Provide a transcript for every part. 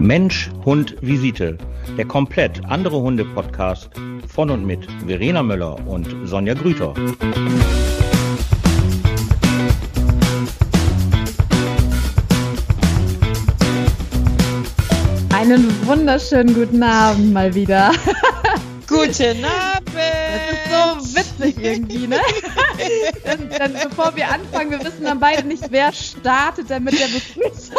Mensch, Hund, Visite. Der komplett andere Hunde-Podcast von und mit Verena Möller und Sonja Grüter. Einen wunderschönen guten Abend mal wieder. Guten Abend! Das ist so witzig irgendwie, ne? denn, denn bevor wir anfangen, wir wissen dann beide nicht, wer startet denn mit der Begrüßung.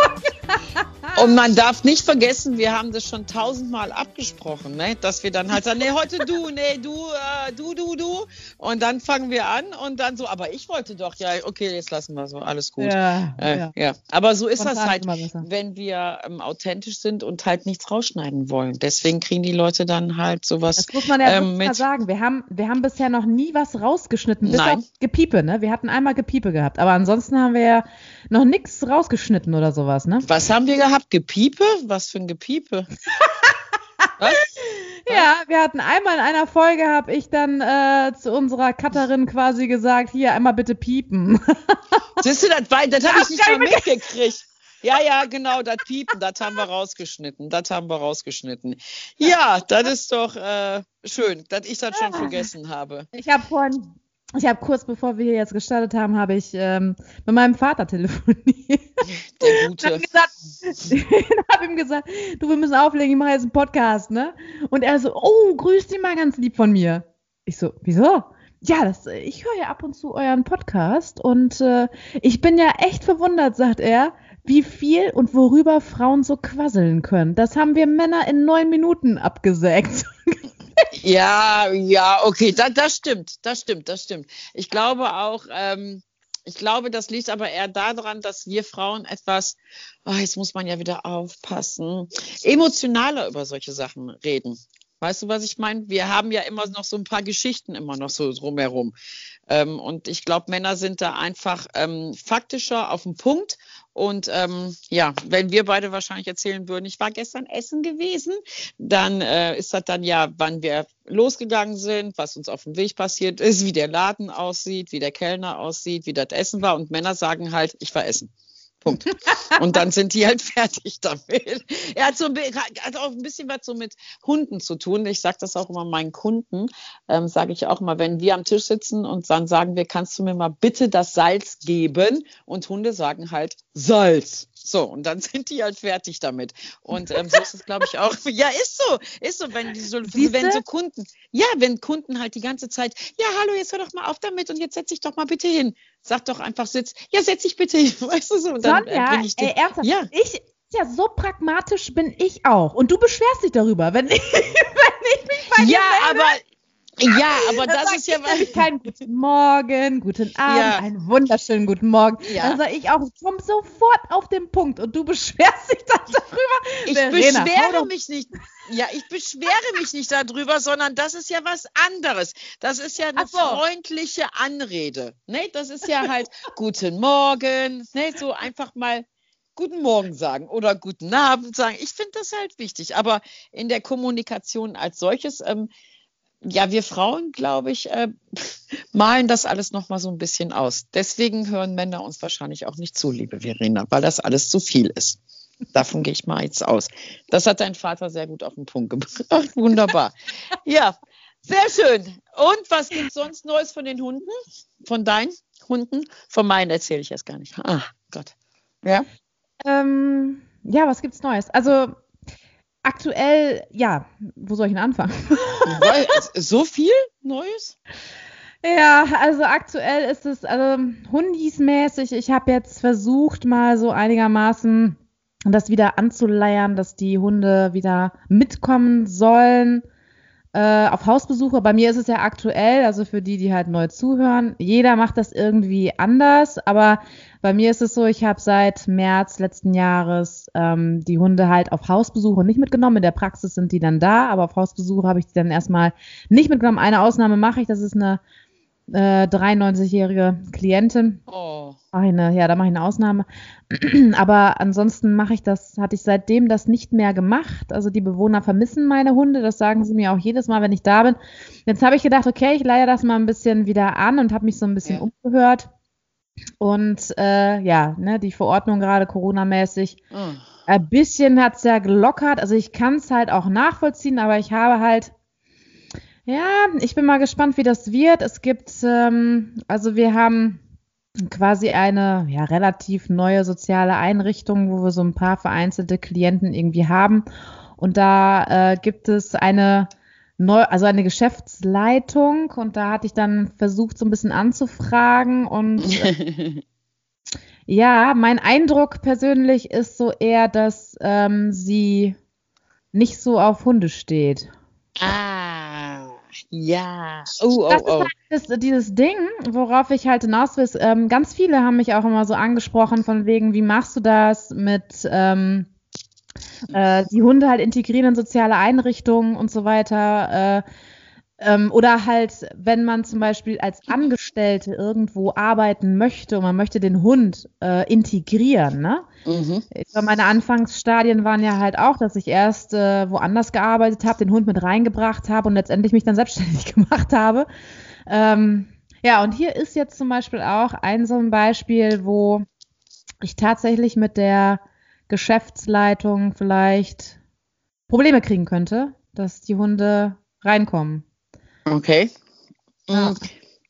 Und man darf nicht vergessen, wir haben das schon tausendmal abgesprochen, ne? dass wir dann halt sagen, nee, heute du, nee, du, äh, du, du, du. Und dann fangen wir an und dann so, aber ich wollte doch, ja, okay, jetzt lassen wir so, alles gut. Ja, äh, ja. ja. Aber so ist das halt, wenn wir ähm, authentisch sind und halt nichts rausschneiden wollen. Deswegen kriegen die Leute dann halt sowas. Das muss man ja ähm, wirklich mal mit- sagen. Wir haben, wir haben bisher noch nie was rausgeschnitten, bis Nein. auf Gepiepe, ne? Wir hatten einmal Gepiepe gehabt, aber ansonsten haben wir ja noch nichts rausgeschnitten oder sowas, ne? Was haben wir gehabt? Gepiepe? Was für ein Gepiepe? Was? Ja, wir hatten einmal in einer Folge, habe ich dann äh, zu unserer Cutterin quasi gesagt, hier einmal bitte piepen. Siehst du, das, das habe ich nicht mal mitgekriegt. Ja, ja, genau, das Piepen, das haben wir rausgeschnitten. Das haben wir rausgeschnitten. Ja, das ist doch äh, schön, dass ich das schon vergessen habe. Ich habe vorhin, ich habe kurz bevor wir hier jetzt gestartet haben, habe ich ähm, mit meinem Vater telefoniert. Der Und hab Gute. habe ihm gesagt, du, wir müssen auflegen, ich mache jetzt einen Podcast, ne? Und er so, oh, grüß dich mal ganz lieb von mir. Ich so, wieso? Ja, das, ich höre ja ab und zu euren Podcast und äh, ich bin ja echt verwundert, sagt er, wie viel und worüber Frauen so quasseln können. Das haben wir Männer in neun Minuten abgesägt. Ja, ja, okay, das, das stimmt, das stimmt, das stimmt. Ich glaube auch, ähm, ich glaube, das liegt aber eher daran, dass wir Frauen etwas, oh, jetzt muss man ja wieder aufpassen, emotionaler über solche Sachen reden. Weißt du, was ich meine? Wir haben ja immer noch so ein paar Geschichten immer noch so drumherum. Ähm, und ich glaube, Männer sind da einfach ähm, faktischer auf den Punkt. Und ähm, ja, wenn wir beide wahrscheinlich erzählen würden, ich war gestern essen gewesen, dann äh, ist das dann ja, wann wir losgegangen sind, was uns auf dem Weg passiert ist, wie der Laden aussieht, wie der Kellner aussieht, wie das Essen war. Und Männer sagen halt, ich war essen. Punkt. Und dann sind die halt fertig damit. Er hat, so, ein hat auch ein bisschen was so mit Hunden zu tun. Ich sage das auch immer meinen Kunden, ähm, sage ich auch immer, wenn wir am Tisch sitzen und dann sagen wir, kannst du mir mal bitte das Salz geben? Und Hunde sagen halt Salz. So, und dann sind die halt fertig damit. Und ähm, so ist es, glaube ich, auch. Ja, ist so. Ist so, wenn die so, wenn so Kunden, ja, wenn Kunden halt die ganze Zeit, ja, hallo, jetzt hör doch mal auf damit und jetzt setz dich doch mal bitte hin. Sag doch einfach, sitz, ja, setz dich bitte hin, weißt du so. Und dann äh, Sonja, bring ich den, ey, ernsthaft, Ja. ich, ja, so pragmatisch bin ich auch. Und du beschwerst dich darüber, wenn ich, wenn ich mich bei dir Ja, melde. aber, ja, aber das sag ist ja nämlich keinen guten Morgen, guten Abend, Ja. einen wunderschönen guten Morgen. Ja. Dann sage ich auch, komm sofort auf den Punkt und du beschwerst dich dann darüber. Ich Verena, beschwere mich nicht. Ja, ich beschwere mich nicht darüber, sondern das ist ja was anderes. Das ist ja eine so. freundliche Anrede. Ne? Das ist ja halt Guten Morgen, ne? so einfach mal Guten Morgen sagen oder Guten Abend sagen. Ich finde das halt wichtig. Aber in der Kommunikation als solches, ähm, ja, wir Frauen, glaube ich, äh, malen das alles noch mal so ein bisschen aus. Deswegen hören Männer uns wahrscheinlich auch nicht zu, liebe Verena, weil das alles zu viel ist. Davon gehe ich mal jetzt aus. Das hat dein Vater sehr gut auf den Punkt gebracht. Wunderbar. Ja, sehr schön. Und was gibt sonst Neues von den Hunden? Von deinen Hunden? Von meinen erzähle ich jetzt gar nicht. Ah, Gott. Ja. Ähm, ja, was gibt's Neues? Also aktuell, ja, wo soll ich denn anfangen? So viel Neues? Ja, also aktuell ist es also Hundis-mäßig. Ich habe jetzt versucht, mal so einigermaßen das wieder anzuleiern, dass die Hunde wieder mitkommen sollen äh, auf Hausbesuche. Bei mir ist es ja aktuell, also für die, die halt neu zuhören, jeder macht das irgendwie anders, aber bei mir ist es so, ich habe seit März letzten Jahres ähm, die Hunde halt auf Hausbesuche nicht mitgenommen. In der Praxis sind die dann da, aber auf Hausbesuche habe ich die dann erstmal nicht mitgenommen. Eine Ausnahme mache ich, das ist eine äh, 93-jährige Klientin. Oh. Eine, ja, da mache ich eine Ausnahme. Aber ansonsten mache ich das, hatte ich seitdem das nicht mehr gemacht. Also die Bewohner vermissen meine Hunde, das sagen sie mir auch jedes Mal, wenn ich da bin. Jetzt habe ich gedacht, okay, ich leihe das mal ein bisschen wieder an und habe mich so ein bisschen Ja. umgehört. Und äh, ja, ne, die Verordnung gerade Corona-mäßig Oh. Ein bisschen hat es ja gelockert. Also ich kann es halt auch nachvollziehen, aber ich habe halt, ja, ich bin mal gespannt, wie das wird. Es gibt, ähm, also wir haben quasi eine ja, relativ neue soziale Einrichtung, wo wir so ein paar vereinzelte Klienten irgendwie haben. Und da äh, gibt es eine neu, also eine Geschäftsleitung und da hatte ich dann versucht, so ein bisschen anzufragen und äh, ja, mein Eindruck persönlich ist so eher, dass ähm, sie nicht so auf Hunde steht. Ah, ja. Oh, oh, das oh. ist halt das, dieses Ding, worauf ich halt hinaus will. Ähm, ganz viele haben mich auch immer so angesprochen, von wegen, wie machst du das mit ähm, äh, die Hunde halt integrieren in soziale Einrichtungen und so weiter. Äh, ähm, oder halt, wenn man zum Beispiel als Angestellte irgendwo arbeiten möchte und man möchte den Hund äh, integrieren, ne? Mhm. meine Anfangsstadien waren ja halt auch, dass ich erst äh, woanders gearbeitet habe, den Hund mit reingebracht habe und letztendlich mich dann selbstständig gemacht habe. Ähm, ja, und hier ist jetzt zum Beispiel auch ein so ein Beispiel, wo ich tatsächlich mit der Geschäftsleitung vielleicht Probleme kriegen könnte, dass die Hunde reinkommen. Okay. Ja. Mm.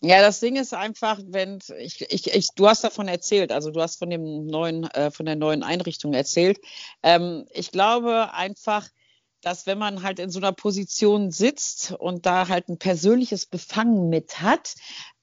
Ja, das Ding ist einfach, wenn ich, ich, ich, du hast davon erzählt, also du hast von dem neuen, äh, von der neuen Einrichtung erzählt. Ähm, ich glaube einfach, dass wenn man halt in so einer Position sitzt und da halt ein persönliches Befangen mit hat,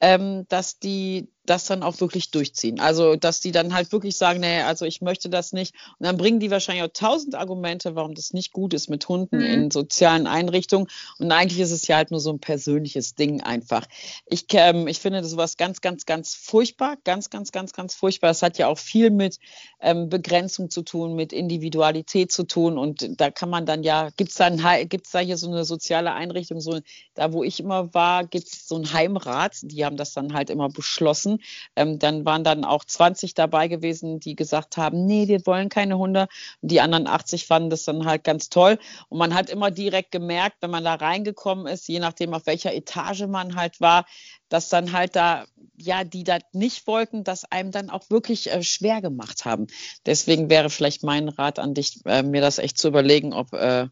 ähm, dass die das dann auch wirklich durchziehen. Also, dass die dann halt wirklich sagen, nee, also ich möchte das nicht. Und dann bringen die wahrscheinlich auch tausend Argumente, warum das nicht gut ist mit Hunden mhm. in sozialen Einrichtungen. Und eigentlich ist es ja halt nur so ein persönliches Ding einfach. Ich, ähm, ich finde das sowas ganz, ganz, ganz furchtbar. Ganz, ganz, ganz, ganz furchtbar. Es hat ja auch viel mit ähm, Begrenzung zu tun, mit Individualität zu tun. Und da kann man dann ja, gibt es dann gibt's da hier so eine soziale Einrichtung, so da wo ich immer war, gibt es so ein Heimrat, die haben das dann halt immer beschlossen ähm, dann waren dann auch 20 dabei gewesen, die gesagt haben, nee, wir wollen keine Hunde. Und die anderen 80 fanden das dann halt ganz toll. Und man hat immer direkt gemerkt, wenn man da reingekommen ist, je nachdem, auf welcher Etage man halt war, dass dann halt da, ja, die das nicht wollten, dass einem dann auch wirklich äh, schwer gemacht haben. Deswegen wäre vielleicht mein Rat an dich, äh, mir das echt zu überlegen, ob äh,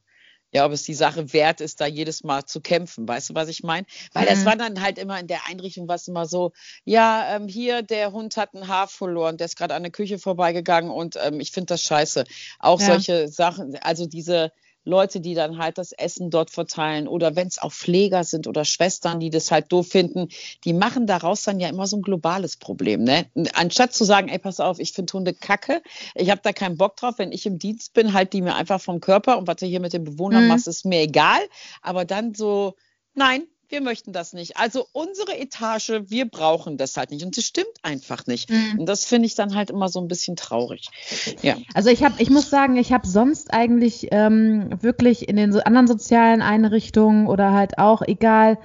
ja, ob es die Sache wert ist, da jedes Mal zu kämpfen. Weißt du, was ich meine? Weil mhm. das war dann halt immer in der Einrichtung, was immer so, ja, ähm, hier, der Hund hat ein Haar verloren, der ist gerade an der Küche vorbeigegangen und ähm, ich finde das scheiße. Auch ja. solche Sachen, also diese, Leute, die dann halt das Essen dort verteilen oder wenn es auch Pfleger sind oder Schwestern, die das halt doof finden, die machen daraus dann ja immer so ein globales Problem. Ne? Anstatt zu sagen, ey, pass auf, ich finde Hunde kacke, ich habe da keinen Bock drauf, wenn ich im Dienst bin, halt die mir einfach vom Körper und was du hier mit den Bewohnern mhm. machst, ist mir egal. Aber dann so, nein, wir möchten das nicht. Also unsere Etage, wir brauchen das halt nicht. Und das stimmt einfach nicht. Mhm. Und das finde ich dann halt immer so ein bisschen traurig. Ja. Also ich habe, ich muss sagen, ich habe sonst eigentlich ähm, wirklich in den anderen sozialen Einrichtungen oder halt auch egal,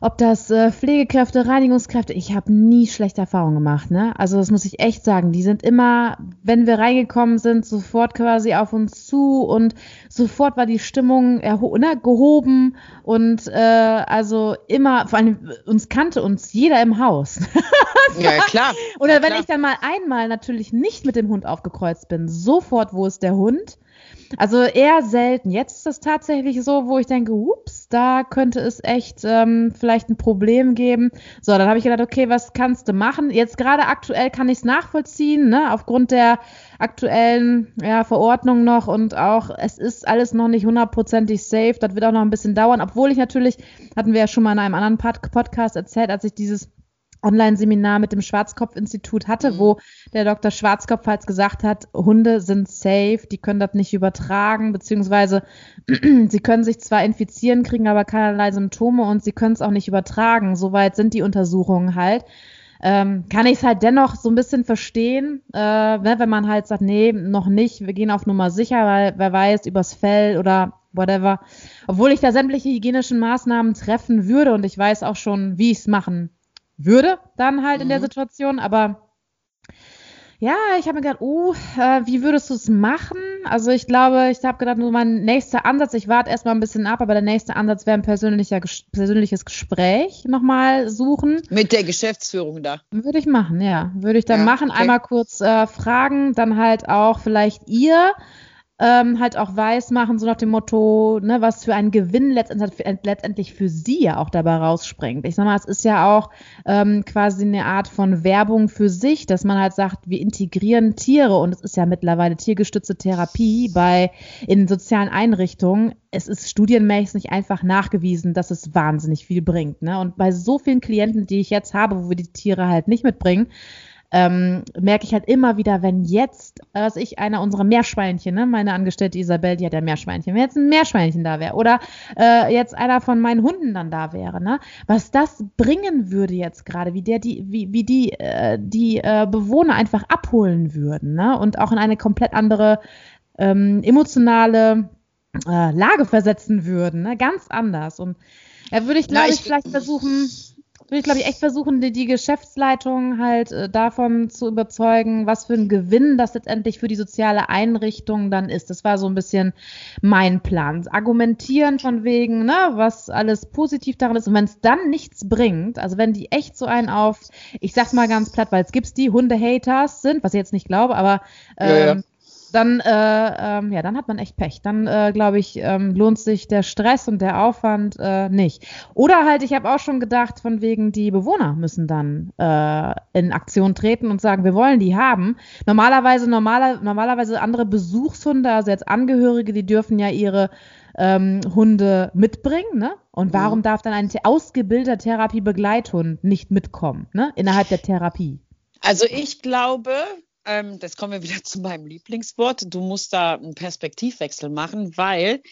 ob das äh, Pflegekräfte, Reinigungskräfte, ich habe nie schlechte Erfahrungen gemacht, ne? Also das muss ich echt sagen. Die sind immer, wenn wir reingekommen sind, sofort quasi auf uns zu und sofort war die Stimmung ne, gehoben und äh, also immer, vor allem uns kannte uns jeder im Haus. ja, klar. Oder ja, wenn ich dann mal einmal natürlich nicht mit dem Hund aufgekreuzt bin, sofort, wo ist der Hund? Also eher selten. Jetzt ist es tatsächlich so, wo ich denke, ups, da könnte es echt ähm, vielleicht ein Problem geben. So, dann habe ich gedacht, okay, was kannst du machen? Jetzt gerade aktuell kann ich es nachvollziehen, ne? aufgrund der aktuellen ja, Verordnung noch und auch, es ist alles noch nicht hundertprozentig safe. Das wird auch noch ein bisschen dauern, obwohl ich natürlich, hatten wir ja schon mal in einem anderen Podcast erzählt, als ich dieses Online-Seminar mit dem Schwarzkopf-Institut hatte, mhm. wo der Dr. Schwarzkopf halt gesagt hat, Hunde sind safe, die können das nicht übertragen, beziehungsweise sie können sich zwar infizieren, kriegen aber keinerlei Symptome und sie können es auch nicht übertragen. Soweit sind die Untersuchungen halt. Ähm, kann ich es halt dennoch so ein bisschen verstehen, äh, ne, wenn man halt sagt, nee, noch nicht, wir gehen auf Nummer sicher, weil wer weiß, übers Fell oder whatever. Obwohl ich da sämtliche hygienischen Maßnahmen treffen würde und ich weiß auch schon, wie ich es machen würde, dann halt mhm. in der mhm. Situation. Aber ja, ich habe mir gedacht, oh, äh, wie würdest du es machen? Also ich glaube, ich habe gedacht, nur mein nächster Ansatz, ich warte erstmal ein bisschen ab, aber der nächste Ansatz wäre ein persönlicher, persönliches Gespräch nochmal suchen. Mit der Geschäftsführung da. Würde ich machen, ja. Würde ich dann ja, machen. Okay. Einmal kurz äh, fragen, dann halt auch vielleicht ihr ähm, halt auch weiß machen, so nach dem Motto, ne, was für ein Gewinn letztendlich, für sie ja auch dabei rausspringt. Ich sag mal, es ist ja auch ähm, quasi eine Art von Werbung für sich, dass man halt sagt, wir integrieren Tiere und es ist ja mittlerweile tiergestützte Therapie bei in sozialen Einrichtungen. Es ist studienmäßig einfach nachgewiesen, dass es wahnsinnig viel bringt. Ne? Und bei so vielen Klienten, die ich jetzt habe, wo wir die Tiere halt nicht mitbringen, ähm, merke ich halt immer wieder, wenn jetzt, was ich, einer unserer Meerschweinchen, ne, meine Angestellte Isabel, die hat ja Meerschweinchen, wenn jetzt ein Meerschweinchen da wäre oder äh, jetzt einer von meinen Hunden dann da wäre, ne, was das bringen würde jetzt gerade, wie der die, wie, wie die, äh, die äh, Bewohner einfach abholen würden, ne, und auch in eine komplett andere ähm, emotionale äh, Lage versetzen würden, ne, ganz anders. Und da würde ich, glaube ich, vielleicht versuchen, würde ich, glaube ich, echt versuchen, die, die Geschäftsleitung halt äh, davon zu überzeugen, was für ein Gewinn das letztendlich für die soziale Einrichtung dann ist. Das war so ein bisschen mein Plan. Argumentieren von wegen, ne, was alles positiv daran ist. Und wenn es dann nichts bringt, also wenn die echt so einen auf, ich sag's mal ganz platt, weil es gibt's die Hunde-Haters sind, was ich jetzt nicht glaube, aber ähm, ja, ja. Dann, äh, ähm, ja, dann hat man echt Pech. Dann, äh, glaube ich, ähm, lohnt sich der Stress und der Aufwand äh, nicht. Oder halt, ich habe auch schon gedacht, von wegen, die Bewohner müssen dann äh, in Aktion treten und sagen, wir wollen die haben. Normalerweise, normaler, normalerweise andere Besuchshunde, also jetzt Angehörige, die dürfen ja ihre ähm, Hunde mitbringen, ne? Und warum mhm. darf dann ein ausgebildeter Therapiebegleithund nicht mitkommen, ne? Innerhalb der Therapie? Also ich glaube, ähm, das kommen wir wieder zu meinem Lieblingswort, du musst da einen Perspektivwechsel machen, weil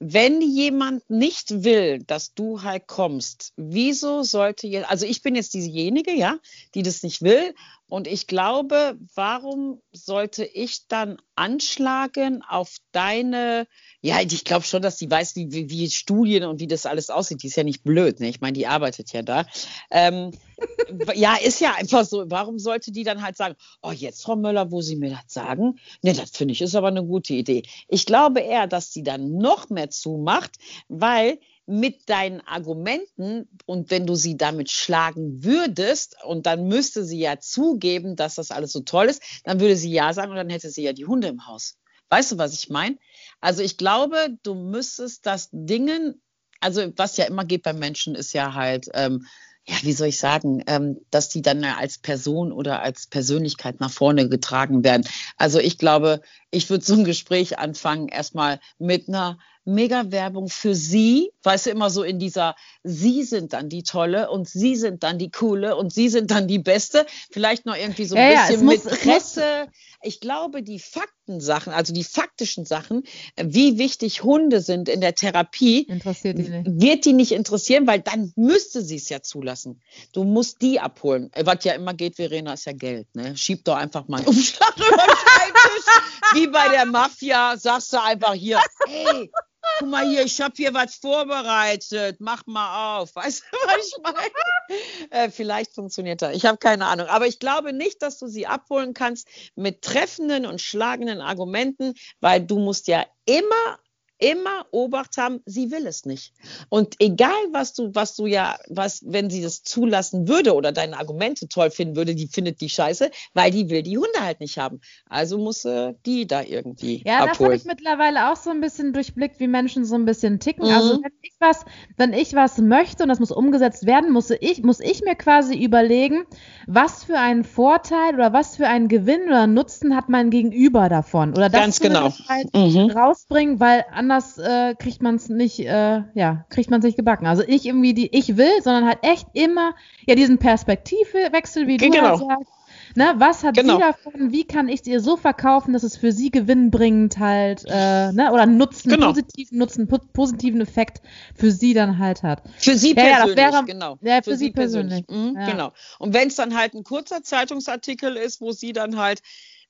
wenn jemand nicht will, dass du halt kommst, wieso sollte jetzt, also ich bin jetzt diejenige, ja, die das nicht will und ich glaube, warum sollte ich dann anschlagen auf deine ja, ich glaube schon, dass die weiß, wie, wie, wie, Studien und wie das alles aussieht. Die ist ja nicht blöd, ne? Ich meine, die arbeitet ja da. Ähm, ja, ist ja einfach so. Warum sollte die dann halt sagen, oh, jetzt, Frau Möller, wo Sie mir das sagen? Ne, das finde ich ist aber eine gute Idee. Ich glaube eher, dass sie dann noch mehr zumacht, weil mit deinen Argumenten und wenn du sie damit schlagen würdest und dann müsste sie ja zugeben, dass das alles so toll ist, dann würde sie ja sagen und dann hätte sie ja die Hunde im Haus. Weißt du, was ich meine? Also ich glaube, du müsstest das Dingen, also was ja immer geht beim Menschen, ist ja halt, ähm, ja, wie soll ich sagen, ähm, dass die dann als Person oder als Persönlichkeit nach vorne getragen werden. Also ich glaube, ich würde so ein Gespräch anfangen, erstmal mit einer Mega-Werbung für Sie, weißt du, immer so in dieser, Sie sind dann die Tolle und Sie sind dann die Coole und Sie sind dann die Beste. Vielleicht noch irgendwie so ein ja, bisschen ja, mit muss, Presse. Ich glaube, die Faktensachen, also die faktischen Sachen, wie wichtig Hunde sind in der Therapie, Interessiert die nicht. wird die nicht interessieren, weil dann müsste sie es ja zulassen. Du musst die abholen. Was ja immer geht, Verena, ist ja Geld. Ne? Schieb doch einfach mal einen Umschlag über den Schreibtisch. Wie bei der Mafia, sagst du einfach hier, hey, guck mal hier, ich habe hier was vorbereitet, mach mal auf. Weißt du, was ich meine? Äh, vielleicht funktioniert das. Ich habe keine Ahnung. Aber ich glaube nicht, dass du sie abholen kannst mit treffenden und schlagenden Argumenten, weil du musst ja immer immer Obacht haben, sie will es nicht. Und egal, was du, was du ja, was, wenn sie das zulassen würde oder deine Argumente toll finden würde, die findet die scheiße, weil die will die Hunde halt nicht haben. Also muss äh, die da irgendwie. Ja, abholen. das habe ich mittlerweile auch so ein bisschen durchblickt, wie Menschen so ein bisschen ticken. Also mhm. Also wenn ich was, wenn ich was möchte und das muss umgesetzt werden, muss ich, muss ich mir quasi überlegen, was für einen Vorteil oder was für einen Gewinn oder Nutzen hat mein Gegenüber davon. Oder das Ganz genau. halt mhm. rausbringen, weil anders äh, kriegt man es nicht, äh, ja, kriegt man es nicht gebacken. Also ich irgendwie die ich will, sondern halt echt immer ja diesen Perspektivwechsel, wie du genau. halt sagst. Ne, was hat genau. sie davon? Wie kann ich es ihr so verkaufen, dass es für sie gewinnbringend halt, äh, ne, oder Nutzen, genau. positiven Nutzen, positiven Effekt für sie dann halt hat. Für sie ja, persönlich, ja, wäre, genau. Ja, für, für sie, sie persönlich. persönlich. Mhm, ja. Genau. Und wenn es dann halt ein kurzer Zeitungsartikel ist, wo sie dann halt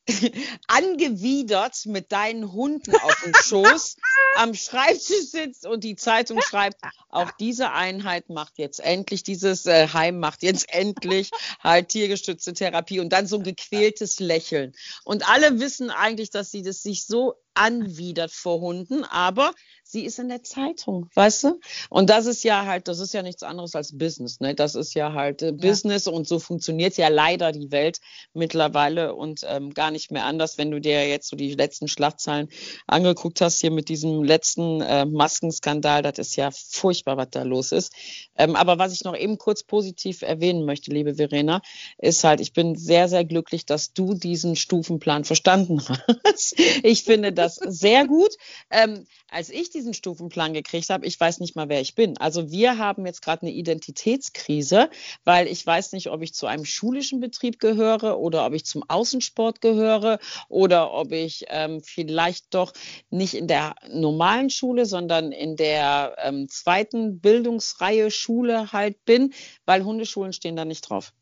angewidert mit deinen Hunden auf dem Schoß am Schreibtisch sitzt und die Zeitung schreibt, auch diese Einheit macht jetzt endlich, dieses äh, Heim macht jetzt endlich halt tiergestützte Therapie und dann so ein gequältes Lächeln. Und alle wissen eigentlich, dass sie das sich so anwidert vor Hunden, aber sie ist in der Zeitung, weißt du? Und das ist ja halt, das ist ja nichts anderes als Business, ne? Das ist ja halt äh, ja. Business und so funktioniert ja leider die Welt mittlerweile und ähm, gar nicht mehr anders, wenn du dir jetzt so die letzten Schlagzeilen angeguckt hast hier mit diesem letzten äh, Maskenskandal, das ist ja furchtbar, was da los ist. Ähm, aber was ich noch eben kurz positiv erwähnen möchte, liebe Verena, ist halt, ich bin sehr, sehr glücklich, dass du diesen Stufenplan verstanden hast. Ich finde das sehr gut. Ähm, als ich diesen Stufenplan gekriegt habe, ich weiß nicht mal, wer ich bin. Also wir haben jetzt gerade eine Identitätskrise, weil ich weiß nicht, ob ich zu einem schulischen Betrieb gehöre oder ob ich zum Außensport gehöre oder ob ich ähm, vielleicht doch nicht in der normalen Schule, sondern in der ähm, zweiten Bildungsreihe Schule halt bin, weil Hundeschulen stehen da nicht drauf.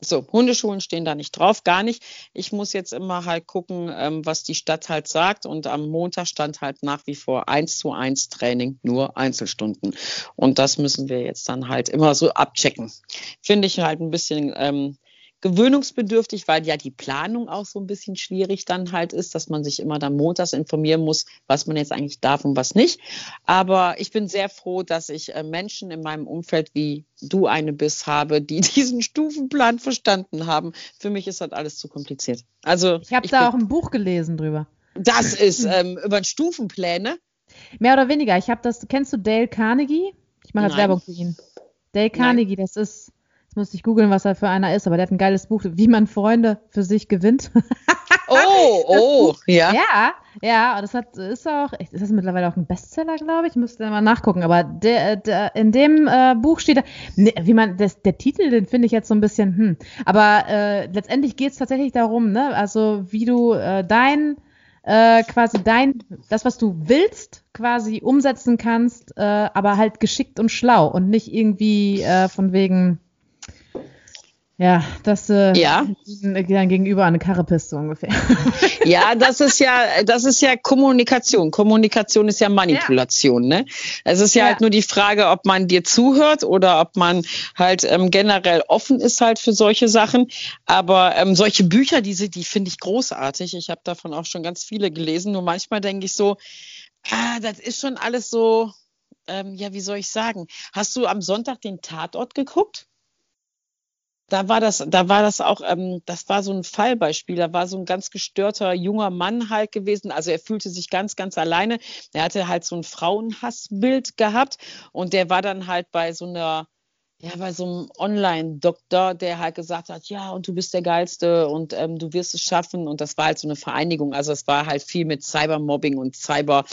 So, Hundeschulen stehen da nicht drauf, gar nicht. Ich muss jetzt immer halt gucken, ähm, was die Stadt halt sagt. Und am Montag stand halt nach wie vor eins zu eins Training, nur Einzelstunden. Und das müssen wir jetzt dann halt immer so abchecken. Finde ich halt ein bisschen ähm, gewöhnungsbedürftig, weil ja die Planung auch so ein bisschen schwierig dann halt ist, dass man sich immer dann montags informieren muss, was man jetzt eigentlich darf und was nicht. Aber ich bin sehr froh, dass ich äh, Menschen in meinem Umfeld wie du eine bist habe, die diesen Stufenplan verstanden haben. Für mich ist das alles zu kompliziert. Also ich habe da auch ein Buch gelesen drüber. Das ist ähm, über Stufenpläne. Mehr oder weniger. Ich habe das. Kennst du Dale Carnegie? Ich mache jetzt Werbung für ihn. Dale Carnegie, Nein. das ist muss ich googeln, was er für einer ist, aber der hat ein geiles Buch, wie man Freunde für sich gewinnt. oh, oh, ja. Ja, ja, das hat, ist auch, ist das mittlerweile auch ein Bestseller, glaube ich? Müsste mal nachgucken. Aber der, der, in dem äh, Buch steht, ne, wie man, das, der Titel, den finde ich jetzt so ein bisschen, hm. Aber äh, letztendlich geht es tatsächlich darum, ne, also wie du äh, dein, äh, quasi dein, das, was du willst, quasi umsetzen kannst, äh, aber halt geschickt und schlau und nicht irgendwie äh, von wegen, ja, das äh, ja. dann gegenüber eine Karre pisst so ungefähr. Ja, das ist ja, das ist ja Kommunikation. Kommunikation ist ja Manipulation, ja. ne? Es ist ja, ja, halt nur die Frage, ob man dir zuhört oder ob man halt ähm, generell offen ist halt für solche Sachen. Aber ähm, solche Bücher, diese, die finde ich großartig. Ich habe davon auch schon ganz viele gelesen. Nur manchmal denke ich so, ah, das ist schon alles so, ähm, ja, wie soll ich sagen? Hast du am Sonntag den Tatort geguckt? Da war das, da war das auch, ähm, das war so ein Fallbeispiel. Da war so ein ganz gestörter junger Mann halt gewesen. Also er fühlte sich ganz, ganz alleine. Er hatte halt so ein Frauenhassbild gehabt und der war dann halt bei so einer ja, bei so einem Online-Doktor, der halt gesagt hat, ja, und du bist der Geilste und ähm, du wirst es schaffen. Und das war halt so eine Vereinigung. Also es war halt viel mit Cybermobbing und Cyber,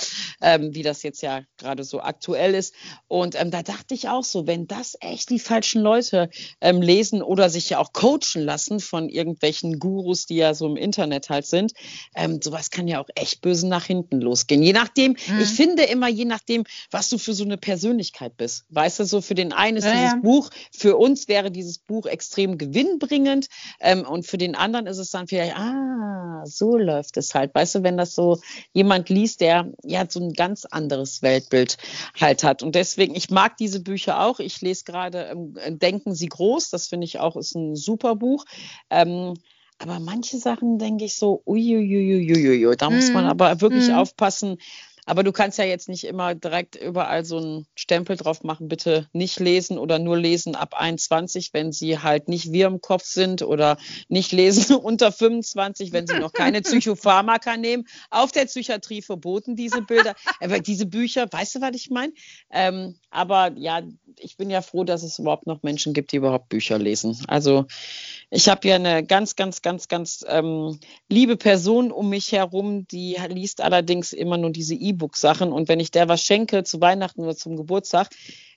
ähm, wie das jetzt ja gerade so aktuell ist. Und ähm, da dachte ich auch so, wenn das echt die falschen Leute ähm, lesen oder sich ja auch coachen lassen von irgendwelchen Gurus, die ja so im Internet halt sind, ähm, sowas kann ja auch echt böse nach hinten losgehen. Je nachdem, mhm. ich finde immer, je nachdem, was du für so eine Persönlichkeit bist. Weißt du, so für den einen ist ja, dieses ja. Buch Buch. Für uns wäre dieses Buch extrem gewinnbringend ähm, und für den anderen ist es dann vielleicht, ah, so läuft es halt. Weißt du, wenn das so jemand liest, der ja so ein ganz anderes Weltbild halt hat. Und deswegen, ich mag diese Bücher auch. Ich lese gerade ähm, Denken Sie groß. Das finde ich auch ist ein super Buch. Ähm, aber manche Sachen denke ich so, uiuiuiuiui, da muss man mhm. aber wirklich mm. aufpassen, aber du kannst ja jetzt nicht immer direkt überall so einen Stempel drauf machen, bitte nicht lesen oder nur lesen ab 21, wenn sie halt nicht wir im Kopf sind oder nicht lesen unter 25, wenn sie noch keine Psychopharmaka nehmen. Auf der Psychiatrie verboten diese Bilder, aber diese Bücher, weißt du, was ich meine? Ähm, aber ja, ich bin ja froh, dass es überhaupt noch Menschen gibt, die überhaupt Bücher lesen. Also ich habe ja eine ganz, ganz, ganz, ganz ähm, liebe Person um mich herum, die liest allerdings immer nur diese E-Book-Sachen. Und wenn ich der was schenke zu Weihnachten oder zum Geburtstag,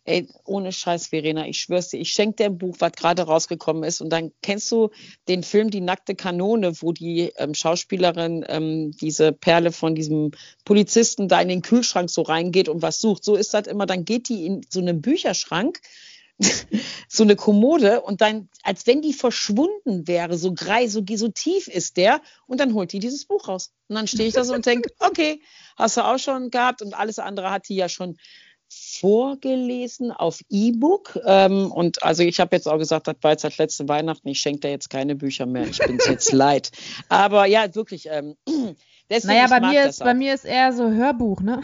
ey, ohne Scheiß, Verena, ich schwör's dir, ich schenke dir ein Buch, was gerade rausgekommen ist. Und dann kennst du den Film Die nackte Kanone, wo die ähm, Schauspielerin ähm, diese Perle von diesem Polizisten da in den Kühlschrank so reingeht und was sucht. So ist das immer, dann geht die in so einen Bücherschrank so eine Kommode und dann, als wenn die verschwunden wäre, so grei, so, so tief ist der und dann holt die dieses Buch raus. Und dann stehe ich da so und denke, okay, hast du auch schon gehabt und alles andere hat die ja schon vorgelesen auf E-Book. Ähm, und also ich habe jetzt auch gesagt, das war jetzt seit letzte Weihnachten, ich schenke da jetzt keine Bücher mehr. Ich bin es jetzt leid. Aber ja, wirklich. Ähm, deswegen, naja, bei mir, ist, bei mir ist eher so Hörbuch, ne?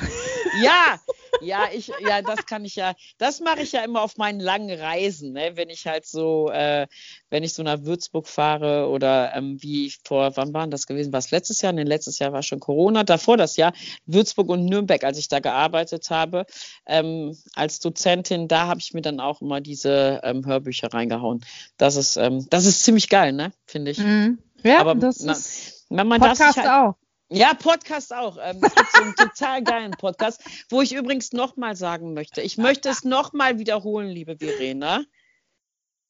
Ja, ja, ich, ja, das kann ich ja, das mache ich ja immer auf meinen langen Reisen, ne? wenn ich halt so, äh, wenn ich so nach Würzburg fahre oder ähm, wie vor, wann war das gewesen? War es letztes Jahr? Nee, letztes Jahr war schon Corona, davor das Jahr, Würzburg und Nürnberg, als ich da gearbeitet habe, ähm, als Dozentin, da habe ich mir dann auch immer diese ähm, Hörbücher reingehauen. Das ist, ähm, das ist ziemlich geil, ne? Finde ich. Mhm. Ja, Aber das na, ist man Podcast halt, auch. Ja, Podcast auch. Ähm, es gibt so einen total geilen Podcast, wo ich übrigens nochmal sagen möchte. Ich möchte es nochmal wiederholen, liebe Verena.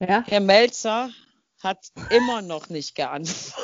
Ja? Herr Melzer hat immer noch nicht geantwortet.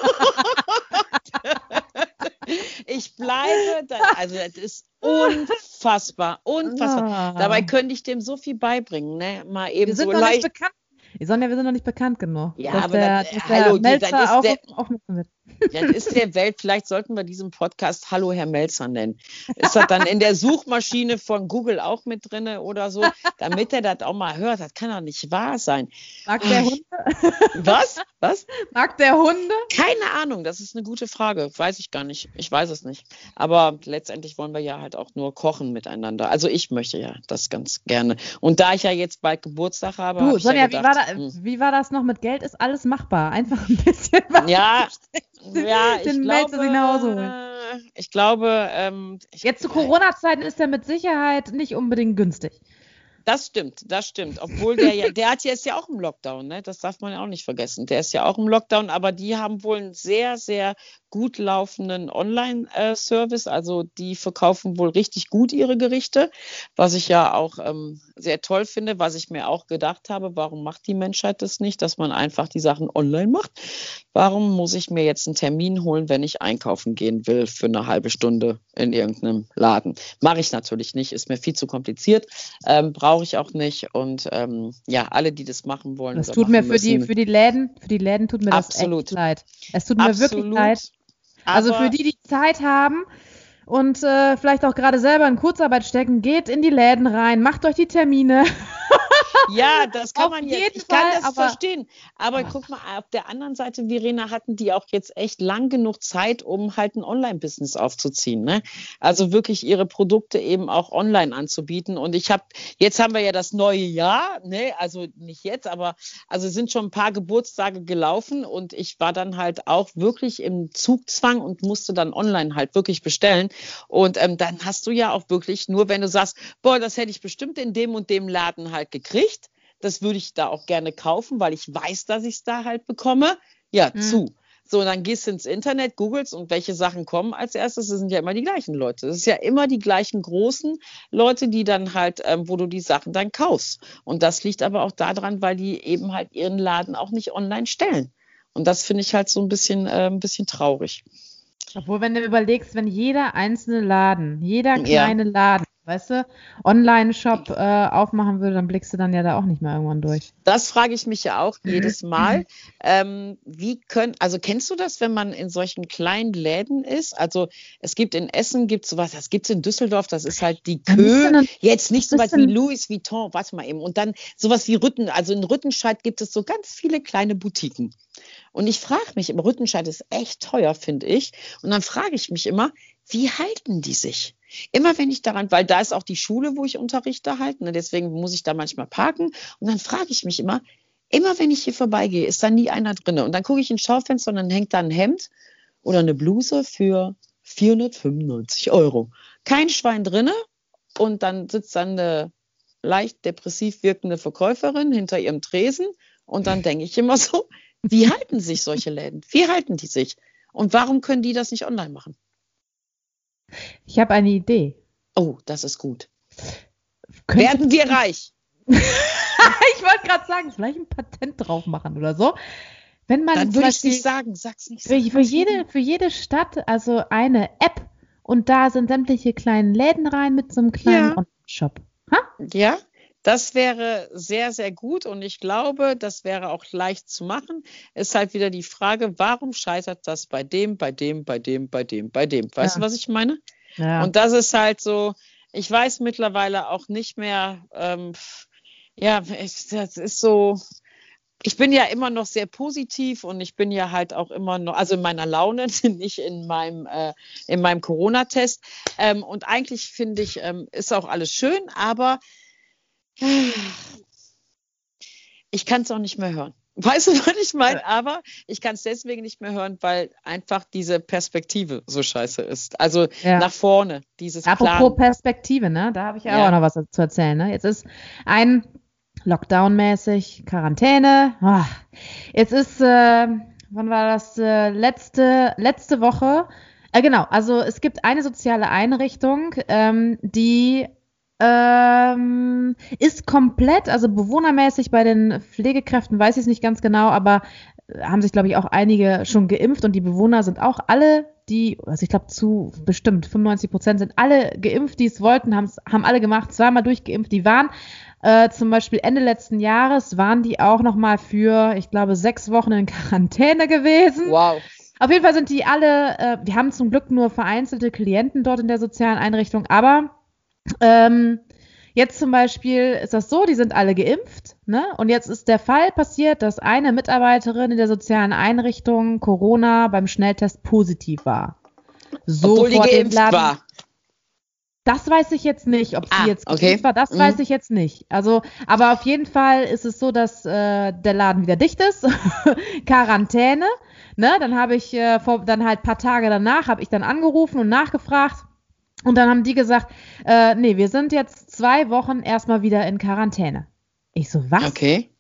ich bleibe, da, also es ist unfassbar, unfassbar. Ah. Dabei könnte ich dem so viel beibringen, ne? Mal eben Wir sind so leicht. Nicht bekannt. Sonja, wir sind noch nicht bekannt genug. Ja, aber der, das, der hallo, Melzer ist auch, der, auch das ist der Welt, vielleicht sollten wir diesen Podcast Hallo Herr Melzer nennen. Ist das dann in der Suchmaschine von Google auch mit drin oder so, damit er das auch mal hört? Das kann doch nicht wahr sein. Mag der Hunde? Was? Was? Mag der Hunde? Keine Ahnung, das ist eine gute Frage. Weiß ich gar nicht. Ich weiß es nicht. Aber letztendlich wollen wir ja halt auch nur kochen miteinander. Also ich möchte ja das ganz gerne. Und da ich ja jetzt bald Geburtstag habe. Du, hab Sonja, ja gedacht, wie, war da, hm. wie war das noch mit Geld? Ist alles machbar? Einfach ein bisschen was. Ja, ja, ich den glaube, sie nach Hause holen. Ich glaube, ähm, ich, jetzt zu Corona-Zeiten ist er mit Sicherheit nicht unbedingt günstig. Das stimmt, das stimmt. Obwohl der ja, der hat jetzt ja auch im Lockdown, ne? Das darf man ja auch nicht vergessen. Der ist ja auch im Lockdown, aber die haben wohl einen sehr, sehr gut laufenden Online-Service. Also die verkaufen wohl richtig gut ihre Gerichte, was ich ja auch ähm, sehr toll finde, was ich mir auch gedacht habe, warum macht die Menschheit das nicht, dass man einfach die Sachen online macht? Warum muss ich mir jetzt einen Termin holen, wenn ich einkaufen gehen will für eine halbe Stunde in irgendeinem Laden? Mache ich natürlich nicht, ist mir viel zu kompliziert, ähm, brauche ich auch nicht. Und ähm, ja, alle, die das machen wollen. Das tut mir für müssen, die, für die Läden, für die Läden tut mir absolut. das echt leid. Es tut mir absolut. wirklich leid. Also für die, die Zeit haben und äh, vielleicht auch gerade selber in Kurzarbeit stecken, geht in die Läden rein, macht euch die Termine. Ja, das kann man jetzt. Ich kann das aber, verstehen. Aber guck mal, auf der anderen Seite, Verena, hatten die auch jetzt echt lang genug Zeit, um halt ein Online-Business aufzuziehen. Ne? Also wirklich ihre Produkte eben auch online anzubieten. Und ich habe, jetzt haben wir ja das neue Jahr, ne? also nicht jetzt, aber also sind schon ein paar Geburtstage gelaufen und ich war dann halt auch wirklich im Zugzwang und musste dann online halt wirklich bestellen. Und ähm, dann hast du ja auch wirklich nur, wenn du sagst, boah, das hätte ich bestimmt in dem und dem Laden halt gekriegt das würde ich da auch gerne kaufen, weil ich weiß, dass ich es da halt bekomme. Ja, mhm. zu. So, dann gehst du ins Internet, googelst und welche Sachen kommen als erstes. Das sind ja immer die gleichen Leute. Das ist ja immer die gleichen großen Leute, die dann halt, ähm, wo du die Sachen dann kaufst. Und das liegt aber auch daran, weil die eben halt ihren Laden auch nicht online stellen. Und das finde ich halt so ein bisschen, äh, ein bisschen traurig. Obwohl, wenn du überlegst, wenn jeder einzelne Laden, jeder kleine ja. Laden weißt du, Online-Shop äh, aufmachen würde, dann blickst du dann ja da auch nicht mehr irgendwann durch. Das frage ich mich ja auch jedes Mal. Ähm, wie können, also kennst du das, wenn man in solchen kleinen Läden ist? Also es gibt in Essen gibt sowas, das gibt es in Düsseldorf, das ist halt die Kö. Jetzt nicht sowas wie Louis Vuitton, warte mal eben. Und dann sowas wie Rütten, also in Rüttenscheid gibt es so ganz viele kleine Boutiquen. Und ich frage mich, im Rüttenscheid ist echt teuer, finde ich. Und dann frage ich mich immer, wie halten die sich? Immer wenn ich daran, weil da ist auch die Schule, wo ich unterrichte halt, ne, deswegen muss ich da manchmal parken. Und dann frage ich mich immer, immer wenn ich hier vorbeigehe, ist da nie einer drin. Und dann gucke ich ins Schaufenster und dann hängt da ein Hemd oder eine Bluse für 495 Euro. Kein Schwein drinne und dann sitzt dann eine leicht depressiv wirkende Verkäuferin hinter ihrem Tresen und dann denke ich immer so, wie halten sich solche Läden? Wie halten die sich? Und warum können die das nicht online machen? Ich habe eine Idee. Oh, das ist gut. Könnte Werden wir reich? ich wollte gerade sagen, vielleicht ein Patent drauf machen oder so. Wenn man Dann würde ich nicht sagen, sag's nicht. Für, für, jede, für jede Stadt also eine App und da sind sämtliche kleinen Läden rein mit so einem kleinen ja. Shop. Ha? Ja, das wäre sehr, sehr gut und ich glaube, das wäre auch leicht zu machen. Ist halt wieder die Frage, warum scheitert das bei dem, bei dem, bei dem, bei dem, bei dem? Weißt ja. du, was ich meine? Ja. Und das ist halt so, ich weiß mittlerweile auch nicht mehr, ähm, ja, es, das ist so, ich bin ja immer noch sehr positiv und ich bin ja halt auch immer noch, also in meiner Laune, nicht in meinem, äh, in meinem Corona-Test. Ähm, und eigentlich finde ich, ähm, ist auch alles schön, aber ich kann es auch nicht mehr hören. Weißt du, was ich meine? Aber ich kann es deswegen nicht mehr hören, weil einfach diese Perspektive so scheiße ist. Also ja. nach vorne, dieses Apropos Plan. Perspektive, ne? Da habe ich ja. auch noch was zu erzählen. Ne? Jetzt ist ein Lockdown-mäßig, Quarantäne. Oh. Jetzt ist, äh, wann war das? Äh, letzte, letzte Woche. Äh, genau, also es gibt eine soziale Einrichtung, ähm, die ähm, ist komplett, also bewohnermäßig bei den Pflegekräften, weiß ich es nicht ganz genau, aber äh, haben sich, glaube ich, auch einige schon geimpft und die Bewohner sind auch alle, die, also ich glaube zu bestimmt 95 Prozent sind alle geimpft, die es wollten, haben alle gemacht, zweimal durchgeimpft, die waren äh, zum Beispiel Ende letzten Jahres waren die auch noch mal für, ich glaube, sechs Wochen in Quarantäne gewesen. Wow. Auf jeden Fall sind die alle, äh, wir haben zum Glück nur vereinzelte Klienten dort in der sozialen Einrichtung, aber ähm, jetzt zum Beispiel ist das so, die sind alle geimpft, ne? Und jetzt ist der Fall passiert, dass eine Mitarbeiterin in der sozialen Einrichtung Corona beim Schnelltest positiv war. So Obwohl die geimpft war. Das weiß ich jetzt nicht, ob sie ah, jetzt okay. war. Das mhm. weiß ich jetzt nicht. Also, aber auf jeden Fall ist es so, dass äh, der Laden wieder dicht ist. Quarantäne. Ne? Dann habe ich äh, vor, dann halt paar Tage danach habe ich dann angerufen und nachgefragt. Und dann haben die gesagt, äh, nee, wir sind jetzt zwei Wochen erstmal wieder in Quarantäne. Ich so, was? Okay.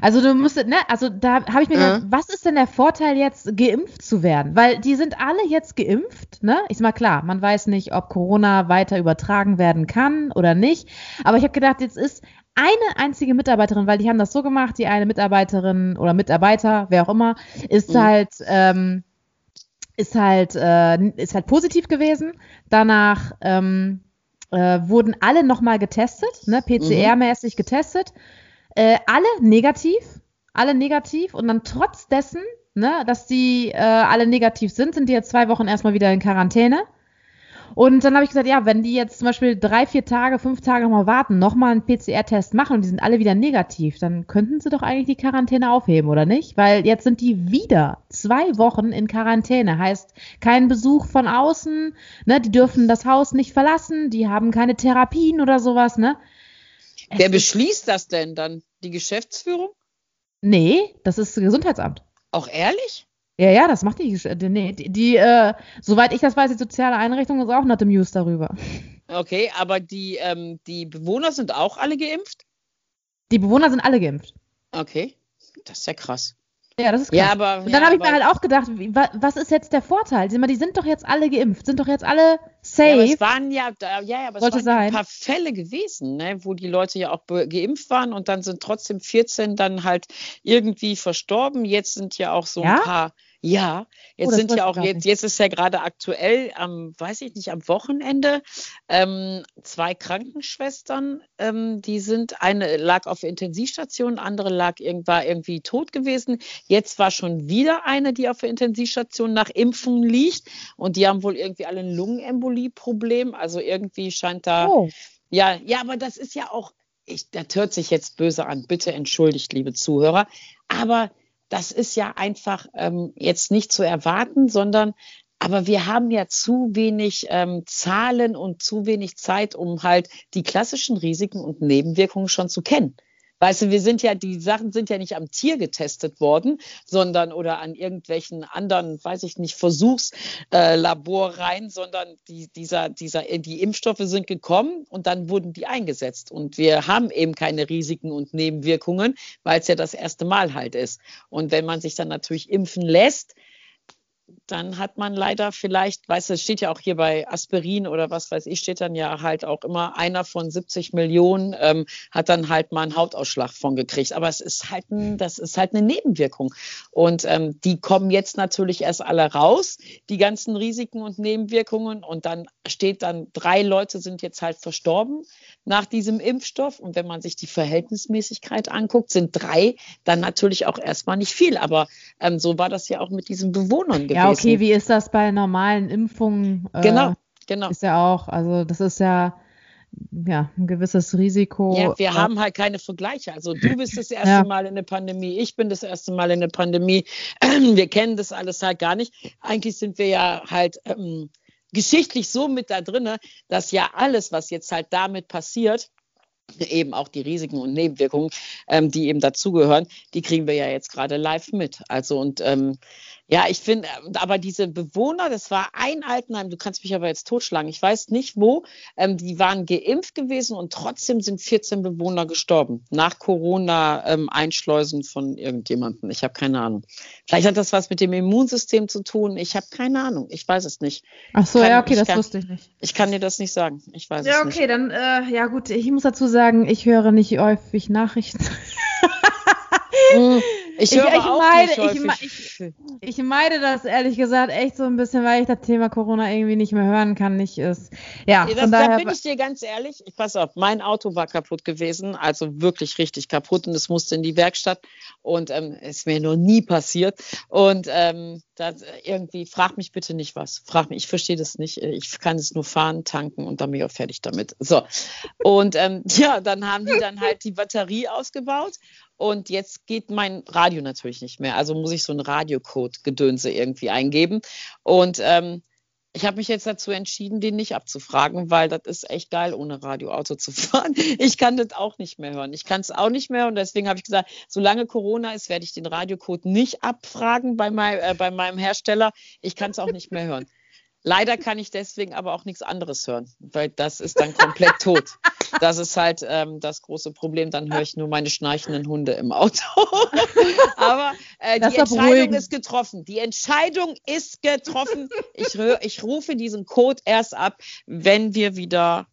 Also du musst, ne, also da habe ich mir gedacht, was ist denn der Vorteil jetzt geimpft zu werden? Weil die sind alle jetzt geimpft, ne? Ist mal klar, man weiß nicht, ob Corona weiter übertragen werden kann oder nicht. Aber ich habe gedacht, jetzt ist eine einzige Mitarbeiterin, weil die haben das so gemacht, die eine Mitarbeiterin oder Mitarbeiter, wer auch immer, ist mhm. halt ähm, ist halt äh, ist halt positiv gewesen. Danach ähm, äh, wurden alle nochmal getestet, ne, PCR-mäßig getestet äh, alle negativ, alle negativ und dann trotz dessen, ne, dass die äh, alle negativ sind, sind die jetzt zwei Wochen erstmal wieder in Quarantäne. Und dann habe ich gesagt, ja, wenn die jetzt zum Beispiel drei, vier Tage, fünf Tage nochmal warten, nochmal einen PCR-Test machen und die sind alle wieder negativ, dann könnten sie doch eigentlich die Quarantäne aufheben, oder nicht? Weil jetzt sind die wieder zwei Wochen in Quarantäne. Heißt, kein Besuch von außen, ne? Die dürfen das Haus nicht verlassen, die haben keine Therapien oder sowas, ne? Wer beschließt das denn dann? Die Geschäftsführung? Nee, das ist das Gesundheitsamt. Auch ehrlich? Ja, ja, das macht die, nee, die, die äh, soweit ich das weiß, die soziale Einrichtung ist auch not amused darüber. Okay, aber die, ähm, die Bewohner sind auch alle geimpft? Die Bewohner sind alle geimpft. Okay, das ist ja krass. Ja, das ist krass. Ja, aber, und dann ja, habe ich mir halt auch gedacht, was ist jetzt der Vorteil? Die sind doch jetzt alle geimpft, sind doch jetzt alle safe. Ja, aber es waren ja, ja, ja aber es waren ein paar Fälle gewesen, ne, wo die Leute ja auch geimpft waren und dann sind trotzdem 14 dann halt irgendwie verstorben. Jetzt sind ja auch so ein paar ja, jetzt oh, sind ja auch, jetzt, jetzt ist ja gerade aktuell am, weiß ich nicht, am Wochenende ähm, zwei Krankenschwestern, ähm, die sind, eine lag auf Intensivstation, andere lag war irgendwie tot gewesen. Jetzt war schon wieder eine, die auf der Intensivstation nach Impfung liegt und die haben wohl irgendwie alle ein Lungenembolie-Problem. Also irgendwie scheint da, oh. ja, ja, aber das ist ja auch, ich, das hört sich jetzt böse an. Bitte entschuldigt, liebe Zuhörer. Aber das ist ja einfach ähm, jetzt nicht zu erwarten, sondern aber wir haben ja zu wenig ähm, Zahlen und zu wenig Zeit, um halt die klassischen Risiken und Nebenwirkungen schon zu kennen. Weißt du, wir sind ja, die Sachen sind ja nicht am Tier getestet worden, sondern oder an irgendwelchen anderen, weiß ich nicht, Versuchslaborreihen, äh, sondern die, dieser, dieser, die Impfstoffe sind gekommen und dann wurden die eingesetzt. Und wir haben eben keine Risiken und Nebenwirkungen, weil es ja das erste Mal halt ist. Und wenn man sich dann natürlich impfen lässt, dann hat man leider vielleicht, weißt du, es steht ja auch hier bei Aspirin oder was weiß ich, steht dann ja halt auch immer einer von 70 Millionen ähm, hat dann halt mal einen Hautausschlag von gekriegt. Aber es ist halt ein, das ist halt eine Nebenwirkung. Und ähm, die kommen jetzt natürlich erst alle raus, die ganzen Risiken und Nebenwirkungen. Und dann steht dann, drei Leute sind jetzt halt verstorben nach diesem Impfstoff. Und wenn man sich die Verhältnismäßigkeit anguckt, sind drei dann natürlich auch erstmal nicht viel. Aber ähm, so war das ja auch mit diesen Bewohnern gewesen. Ja, okay, wie ist das bei normalen Impfungen? Äh, genau, genau. Ist ja auch, also das ist ja, ja, ein gewisses Risiko. Ja, wir haben halt keine Vergleiche. Also du bist das erste ja. Mal in der Pandemie, ich bin das erste Mal in der Pandemie. Wir kennen das alles halt gar nicht. Eigentlich sind wir ja halt ähm, geschichtlich so mit da drin, dass ja alles, was jetzt halt damit passiert, eben auch die Risiken und Nebenwirkungen, ähm, die eben dazugehören, die kriegen wir ja jetzt gerade live mit. Also und ähm, ja, ich finde, aber diese Bewohner, das war ein Altenheim, du kannst mich aber jetzt totschlagen, ich weiß nicht wo, ähm, die waren geimpft gewesen und trotzdem sind 14 Bewohner gestorben. Nach Corona-Einschleusen ähm, von irgendjemandem. Ich habe keine Ahnung. Vielleicht hat das was mit dem Immunsystem zu tun. Ich habe keine Ahnung. Ich weiß es nicht. Ach so, kann, ja, okay, das kann, wusste ich nicht. Ich kann dir das nicht sagen. Ich weiß ja, es nicht. Ja, okay, dann, äh, ja gut, ich muss dazu sagen, ich höre nicht häufig Nachrichten. Hm. Ich, ich, ich meide, ich, ich, ich, meide das ehrlich gesagt echt so ein bisschen, weil ich das Thema Corona irgendwie nicht mehr hören kann. Nicht ist. Ja, das, von da bin ich dir ganz ehrlich. Ich pass auf, mein Auto war kaputt gewesen, also wirklich richtig kaputt und es musste in die Werkstatt und ähm, ist mir noch nie passiert. Und ähm, das, irgendwie, frag mich bitte nicht was. Frag mich, ich verstehe das nicht. Ich kann es nur fahren, tanken und dann bin ich auch fertig damit. So. Und ähm, ja, dann haben die dann halt die Batterie ausgebaut und jetzt geht mein Radio natürlich nicht mehr. Also muss ich so einen Radiocode-Gedönse irgendwie eingeben. Und ähm, ich habe mich jetzt dazu entschieden, den nicht abzufragen, weil das ist echt geil, ohne Radioauto zu fahren. Ich kann das auch nicht mehr hören. Ich kann es auch nicht mehr und deswegen habe ich gesagt, solange Corona ist, werde ich den Radiocode nicht abfragen bei, mein, äh, bei meinem Hersteller. Ich kann es auch nicht mehr hören. Leider kann ich deswegen aber auch nichts anderes hören, weil das ist dann komplett tot. Das ist halt ähm, das große Problem. Dann höre ich nur meine schnarchenden Hunde im Auto. aber äh, die Entscheidung ist getroffen. Die Entscheidung ist getroffen. Ich, ich rufe diesen Code erst ab, wenn wir wieder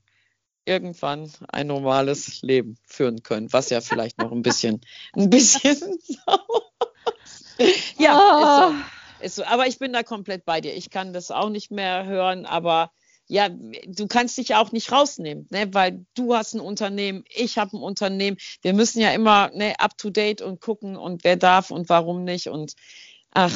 irgendwann ein normales Leben führen können, was ja vielleicht noch ein bisschen, ein bisschen. ja, oh. Ist so. Aber ich bin da komplett bei dir. Ich kann das auch nicht mehr hören, aber ja, du kannst dich auch nicht rausnehmen, ne? weil du hast ein Unternehmen, ich habe ein Unternehmen. Wir müssen ja immer ne, up to date und gucken und wer darf und warum nicht und ach,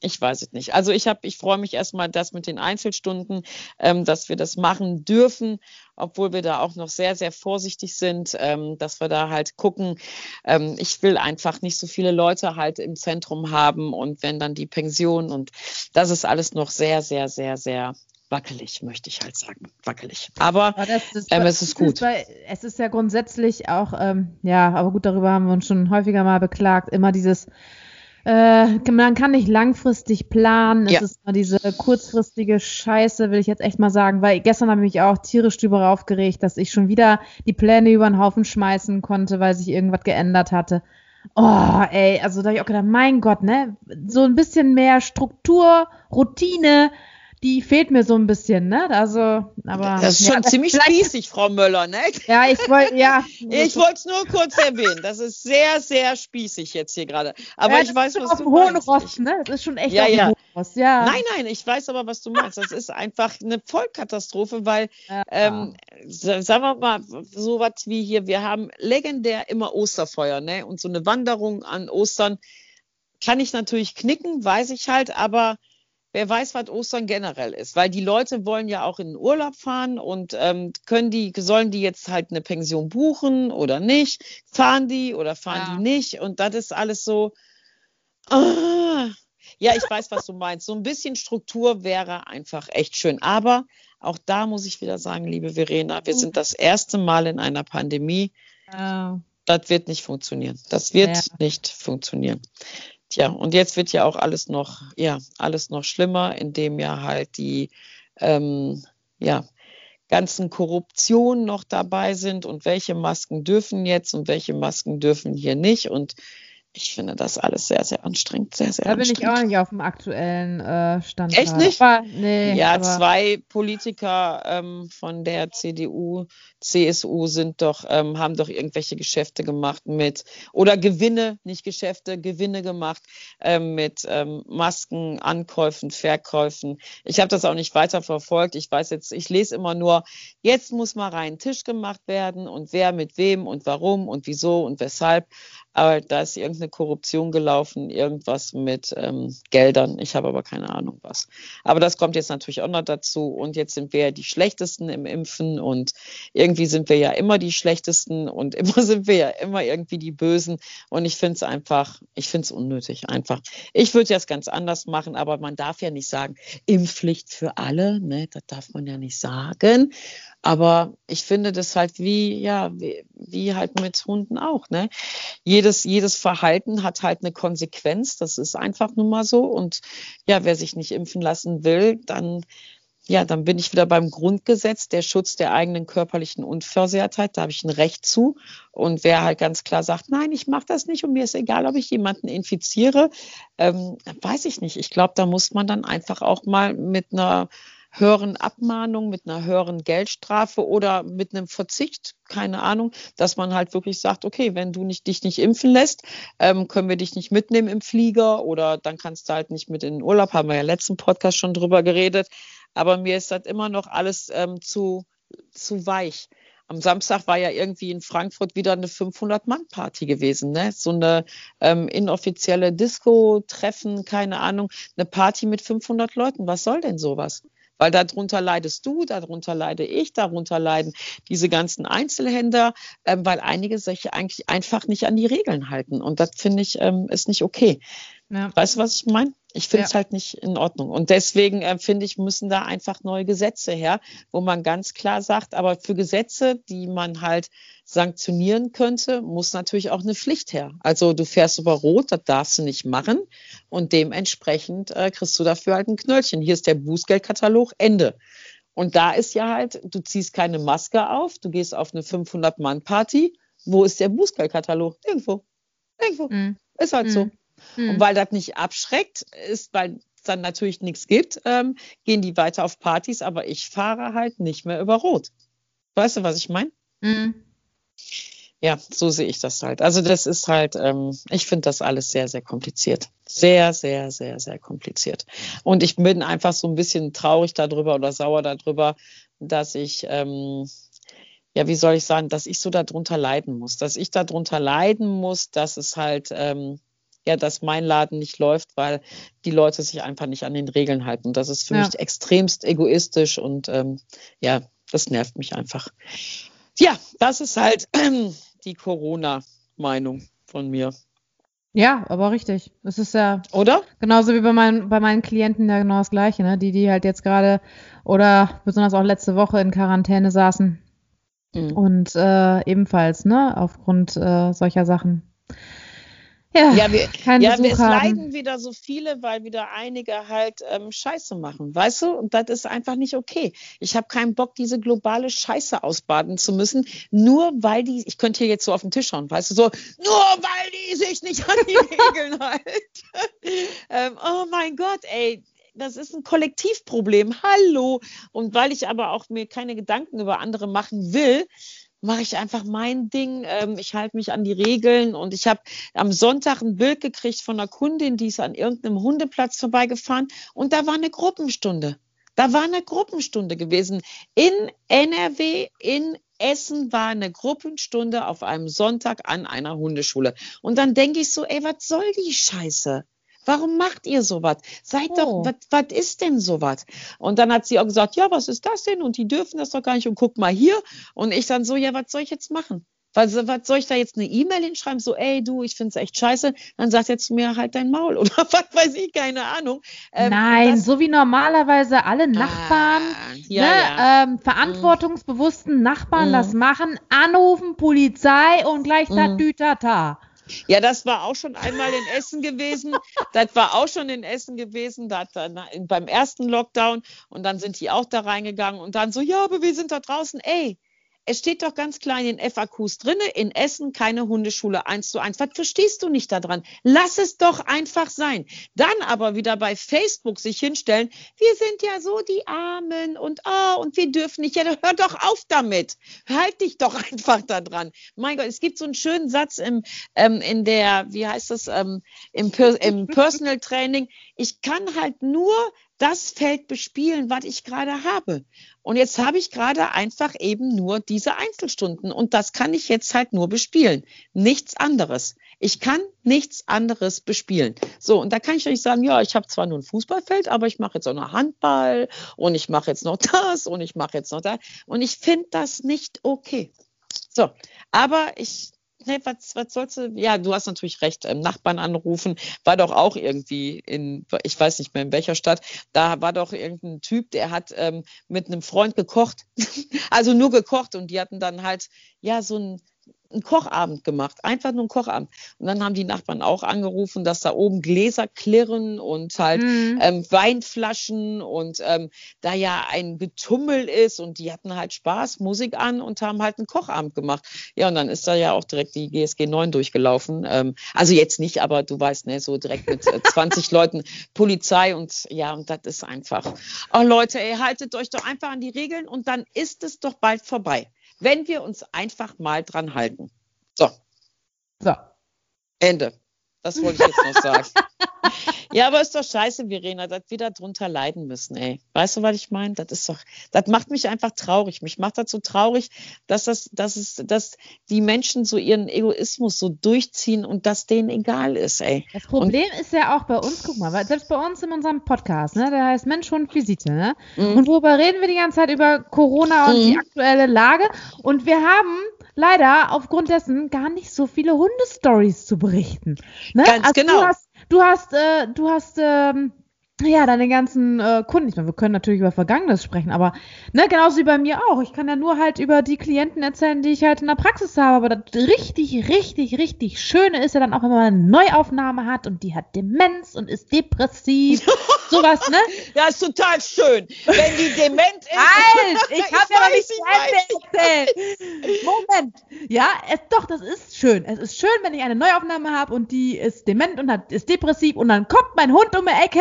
ich weiß es nicht. Also ich habe, ich freue mich erstmal, dass mit den Einzelstunden, ähm, dass wir das machen dürfen, obwohl wir da auch noch sehr, sehr vorsichtig sind, ähm, dass wir da halt gucken. Ähm, ich will einfach nicht so viele Leute halt im Zentrum haben und wenn dann die Pension und das ist alles noch sehr, sehr, sehr, sehr wackelig, möchte ich halt sagen. Wackelig. Aber, aber ist, ähm, es ist gut. Es ist ja grundsätzlich auch, ähm, ja, aber gut, darüber haben wir uns schon häufiger mal beklagt, immer dieses äh, man kann nicht langfristig planen. Es ja. ist mal diese kurzfristige Scheiße, will ich jetzt echt mal sagen, weil gestern habe ich mich auch tierisch drüber aufgeregt, dass ich schon wieder die Pläne über den Haufen schmeißen konnte, weil sich irgendwas geändert hatte. Oh, ey, also da habe ich auch gedacht, mein Gott, ne? So ein bisschen mehr Struktur, Routine, die fehlt mir so ein bisschen, ne? Also, aber. Das ist schon ja, ziemlich spießig, Frau Möller, ne? Ja, ich wollte, ja. ich wollte es nur kurz erwähnen. Das ist sehr, sehr spießig jetzt hier gerade. Aber ja, ich weiß, was auf du dem hohen Ross, ne? Das ist schon echt ja, auf ja. Ross, ja. Nein, nein, ich weiß aber, was du meinst. Das ist einfach eine Vollkatastrophe, weil, ja. ähm, sagen wir mal, so was wie hier, wir haben legendär immer Osterfeuer, ne? Und so eine Wanderung an Ostern kann ich natürlich knicken, weiß ich halt, aber wer weiß, was Ostern generell ist, weil die Leute wollen ja auch in den Urlaub fahren und ähm, können die, sollen die jetzt halt eine Pension buchen oder nicht? Fahren die oder fahren ja. die nicht? Und das ist alles so. Ah, ja, ich weiß, was du meinst. So ein bisschen Struktur wäre einfach echt schön. Aber auch da muss ich wieder sagen, liebe Verena, wir sind das erste Mal in einer Pandemie. Ja. Das wird nicht funktionieren. Das wird ja. nicht funktionieren. Tja, und jetzt wird ja auch alles noch, ja, alles noch schlimmer, indem ja halt die, ähm, ja, ganzen Korruptionen noch dabei sind und welche Masken dürfen jetzt und welche Masken dürfen hier nicht. Und ich finde das alles sehr, sehr anstrengend. Sehr, sehr da bin ich auch nicht auf dem aktuellen äh, Stand. Echt nicht? Aber, nee, ja, zwei Politiker ähm, von der CDU, CSU sind doch, ähm, haben doch irgendwelche Geschäfte gemacht mit, oder Gewinne, nicht Geschäfte, Gewinne gemacht ähm, mit ähm, Masken, Ankäufen, Verkäufen. Ich habe das auch nicht weiter verfolgt. Ich weiß jetzt, ich lese immer nur, jetzt muss mal rein Tisch gemacht werden und wer mit wem und warum und wieso und weshalb. Aber da ist irgendeine Korruption gelaufen, irgendwas mit ähm, Geldern. Ich habe aber keine Ahnung was. Aber das kommt jetzt natürlich auch noch dazu. Und jetzt sind wir ja die Schlechtesten im Impfen und irgendwie sind wir ja immer die Schlechtesten und immer sind wir ja immer irgendwie die Bösen. Und ich finde es einfach, ich finde es unnötig einfach. Ich würde jetzt ganz anders machen, aber man darf ja nicht sagen, Impfpflicht für alle, ne? Das darf man ja nicht sagen. Aber ich finde das halt wie, ja, wie, wie halt mit Hunden auch. Ne? Jedes, jedes Verhalten hat halt eine Konsequenz. Das ist einfach nun mal so. Und ja, wer sich nicht impfen lassen will, dann ja, dann bin ich wieder beim Grundgesetz, der Schutz der eigenen körperlichen Unversehrtheit, da habe ich ein Recht zu. Und wer halt ganz klar sagt, nein, ich mache das nicht und mir ist egal, ob ich jemanden infiziere, ähm, weiß ich nicht. Ich glaube, da muss man dann einfach auch mal mit einer höheren Abmahnung, mit einer höheren Geldstrafe oder mit einem Verzicht, keine Ahnung, dass man halt wirklich sagt, okay, wenn du nicht, dich nicht impfen lässt, ähm, können wir dich nicht mitnehmen im Flieger oder dann kannst du halt nicht mit in den Urlaub, haben wir ja letzten Podcast schon drüber geredet. Aber mir ist das immer noch alles ähm, zu, zu weich am Samstag war ja irgendwie in Frankfurt wieder eine 500-Mann-Party gewesen, ne? So eine ähm, inoffizielle Disco-Treffen, keine Ahnung, eine Party mit 500 Leuten. Was soll denn sowas? Weil darunter leidest du, darunter leide ich, darunter leiden diese ganzen Einzelhändler, ähm, weil einige sich eigentlich einfach nicht an die Regeln halten. Und das finde ich ähm, ist nicht okay. Ja. Weißt du, was ich meine? Ich finde es ja. halt nicht in Ordnung. Und deswegen äh, finde ich, müssen da einfach neue Gesetze her, wo man ganz klar sagt, aber für Gesetze, die man halt sanktionieren könnte, muss natürlich auch eine Pflicht her. Also du fährst über Rot, das darfst du nicht machen. Und dementsprechend äh, kriegst du dafür halt ein Knöllchen. Hier ist der Bußgeldkatalog, Ende. Und da ist ja halt, du ziehst keine Maske auf, du gehst auf eine 500-Mann-Party. Wo ist der Bußgeldkatalog? Irgendwo. Irgendwo. Mm. Ist halt mm. so. Hm. Und weil das nicht abschreckt, ist, weil es dann natürlich nichts gibt, ähm, gehen die weiter auf Partys, aber ich fahre halt nicht mehr über Rot. Weißt du, was ich meine? Hm. Ja, so sehe ich das halt. Also das ist halt, ähm, ich finde das alles sehr, sehr kompliziert. Sehr, sehr, sehr, sehr kompliziert. Und ich bin einfach so ein bisschen traurig darüber oder sauer darüber, dass ich, ähm, ja, wie soll ich sagen, dass ich so darunter leiden muss, dass ich darunter leiden muss, dass es halt, ähm, ja, dass mein Laden nicht läuft, weil die Leute sich einfach nicht an den Regeln halten. Das ist für ja. mich extremst egoistisch und ähm, ja, das nervt mich einfach. Ja, das ist halt äh, die Corona-Meinung von mir. Ja, aber richtig. Es ist ja. Oder? Genauso wie bei meinen, bei meinen Klienten ja genau das Gleiche, ne? Die, die halt jetzt gerade oder besonders auch letzte Woche in Quarantäne saßen. Mhm. Und äh, ebenfalls, ne? Aufgrund äh, solcher Sachen. Ja, ja, wir, ja es leiden wieder so viele, weil wieder einige halt ähm, Scheiße machen, weißt du? Und das ist einfach nicht okay. Ich habe keinen Bock, diese globale Scheiße ausbaden zu müssen, nur weil die, ich könnte hier jetzt so auf den Tisch schauen, weißt du, so, nur weil die sich nicht an die Regeln halten. ähm, oh mein Gott, ey, das ist ein Kollektivproblem. Hallo. Und weil ich aber auch mir keine Gedanken über andere machen will, mache ich einfach mein Ding. Ähm, ich halte mich an die Regeln und ich habe am Sonntag ein Bild gekriegt von einer Kundin, die ist an irgendeinem Hundeplatz vorbeigefahren und da war eine Gruppenstunde. Da war eine Gruppenstunde gewesen. In NRW, in Essen war eine Gruppenstunde auf einem Sonntag an einer Hundeschule. Und dann denke ich so, ey, was soll die Scheiße? Warum macht ihr sowas? Seid oh. doch, was ist denn sowas? Und dann hat sie auch gesagt, ja, was ist das denn? Und die dürfen das doch gar nicht. Und guck mal hier. Und ich dann so, ja, was soll ich jetzt machen? Was, was soll ich da jetzt eine E-Mail hinschreiben? So, ey, du, ich finde es echt scheiße. Dann sagt jetzt mir halt dein Maul oder was weiß ich, keine Ahnung. Ähm, Nein, das, so wie normalerweise alle ah, Nachbarn, ah, ja, ne, ja. Ähm, verantwortungsbewussten Nachbarn mm. das machen, anrufen, Polizei und gleich mm. Ja, das war auch schon einmal in Essen gewesen. Das war auch schon in Essen gewesen, da, beim ersten Lockdown. Und dann sind die auch da reingegangen und dann so, ja, aber wir sind da draußen. Ey, es steht doch ganz klein in FAQs drinne, in Essen keine Hundeschule eins zu eins. Was verstehst du nicht daran? Lass es doch einfach sein. Dann aber wieder bei Facebook sich hinstellen, wir sind ja so die Armen und oh, und wir dürfen nicht. Ja, hör doch auf damit. Halt dich doch einfach da dran. Mein Gott, es gibt so einen schönen Satz im, ähm, in der, wie heißt das, ähm, im, im Personal Training. Ich kann halt nur das Feld bespielen, was ich gerade habe. Und jetzt habe ich gerade einfach eben nur diese Einzelstunden und das kann ich jetzt halt nur bespielen. Nichts anderes. Ich kann nichts anderes bespielen. So, und da kann ich euch sagen, ja, ich habe zwar nur ein Fußballfeld, aber ich mache jetzt auch noch Handball und ich mache jetzt noch das und ich mache jetzt noch das. Und ich finde das nicht okay. So, aber ich nee, was, was sollst du? Ja, du hast natürlich recht. Ähm, Nachbarn anrufen war doch auch irgendwie in, ich weiß nicht mehr in welcher Stadt, da war doch irgendein Typ, der hat ähm, mit einem Freund gekocht. also nur gekocht und die hatten dann halt, ja, so ein einen Kochabend gemacht, einfach nur einen Kochabend. Und dann haben die Nachbarn auch angerufen, dass da oben Gläser klirren und halt mhm. ähm, Weinflaschen und ähm, da ja ein Getummel ist und die hatten halt Spaß, Musik an und haben halt einen Kochabend gemacht. Ja, und dann ist da ja auch direkt die GSG 9 durchgelaufen. Ähm, also jetzt nicht, aber du weißt, ne, so direkt mit äh, 20 Leuten Polizei und ja, und das ist einfach. Oh Leute, ey, haltet euch doch einfach an die Regeln und dann ist es doch bald vorbei wenn wir uns einfach mal dran halten. So. So. Ende. Das wollte ich jetzt noch sagen. ja, aber ist doch scheiße, Verena, dass wir da drunter leiden müssen, ey. Weißt du, was ich meine? Das ist doch, das macht mich einfach traurig. Mich macht das so traurig, dass das, dass es, dass die Menschen so ihren Egoismus so durchziehen und das denen egal ist, ey. Das Problem und, ist ja auch bei uns, guck mal, weil selbst bei uns in unserem Podcast, ne, der heißt Mensch, Hund, Visite, ne? Mhm. Und worüber reden wir die ganze Zeit über Corona und mhm. die aktuelle Lage? Und wir haben leider aufgrund dessen gar nicht so viele Hundestories zu berichten. Ne? Ganz also genau. Du hast, du hast, äh, du hast ähm, ja, deine ganzen äh, Kunden. Ich meine, wir können natürlich über Vergangenes sprechen, aber ne, genauso wie bei mir auch. Ich kann ja nur halt über die Klienten erzählen, die ich halt in der Praxis habe. Aber das richtig, richtig, richtig Schöne ist ja dann auch, wenn man eine Neuaufnahme hat und die hat Demenz und ist depressiv. sowas, ne? Ja, ist total schön. Wenn die dement ist. Halt! Ich habe ja nicht zu erzählt. Moment. Ja, es, doch, das ist schön. Es ist schön, wenn ich eine Neuaufnahme habe und die ist dement und hat, ist depressiv und dann kommt mein Hund um die Ecke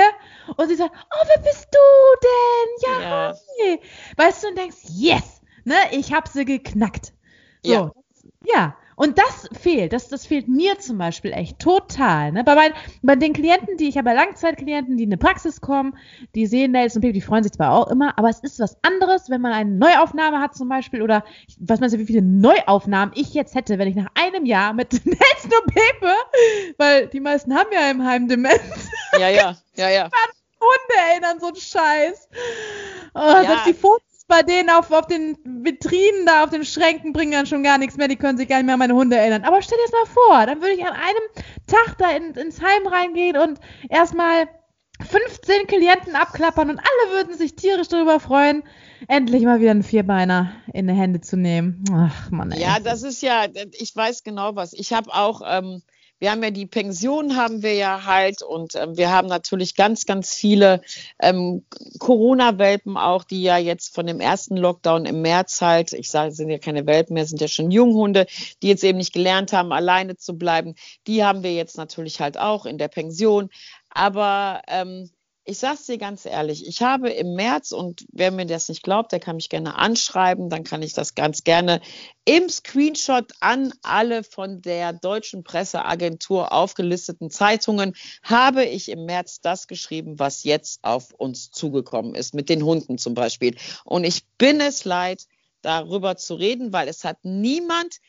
und sie sagt, oh, wer bist du denn? Ja, ja. Hey. Weißt du, und denkst, yes, ne, ich habe sie geknackt. So. Ja. ja. Und das fehlt, das, das fehlt mir zum Beispiel echt total. Ne? Bei, mein, bei den Klienten, die ich habe, Langzeitklienten, die in eine Praxis kommen, die sehen Nelson Baby, die freuen sich zwar auch immer, aber es ist was anderes, wenn man eine Neuaufnahme hat zum Beispiel oder was meinst du, wie viele Neuaufnahmen ich jetzt hätte, wenn ich nach einem Jahr mit Nelson und Pepe, weil die meisten haben ja im Heim Demenz. Ja, ja, ja, ja. Hunde erinnern, so ein Scheiß. Oh, ja. Selbst die Fotos bei denen auf, auf den Vitrinen da, auf den Schränken bringen dann schon gar nichts mehr. Die können sich gar nicht mehr an meine Hunde erinnern. Aber stell dir das mal vor, dann würde ich an einem Tag da in, ins Heim reingehen und erstmal 15 Klienten abklappern und alle würden sich tierisch darüber freuen, endlich mal wieder einen Vierbeiner in die Hände zu nehmen. Ach man. Ja, das ist ja, ich weiß genau was. Ich habe auch ähm, wir haben ja die Pension, haben wir ja halt und ähm, wir haben natürlich ganz, ganz viele ähm, Corona-Welpen auch, die ja jetzt von dem ersten Lockdown im März halt, ich sage, sind ja keine Welpen mehr, sind ja schon Junghunde, die jetzt eben nicht gelernt haben, alleine zu bleiben. Die haben wir jetzt natürlich halt auch in der Pension. Aber ähm, ich sage es dir ganz ehrlich, ich habe im März, und wer mir das nicht glaubt, der kann mich gerne anschreiben, dann kann ich das ganz gerne im Screenshot an alle von der deutschen Presseagentur aufgelisteten Zeitungen, habe ich im März das geschrieben, was jetzt auf uns zugekommen ist, mit den Hunden zum Beispiel. Und ich bin es leid, darüber zu reden, weil es hat niemand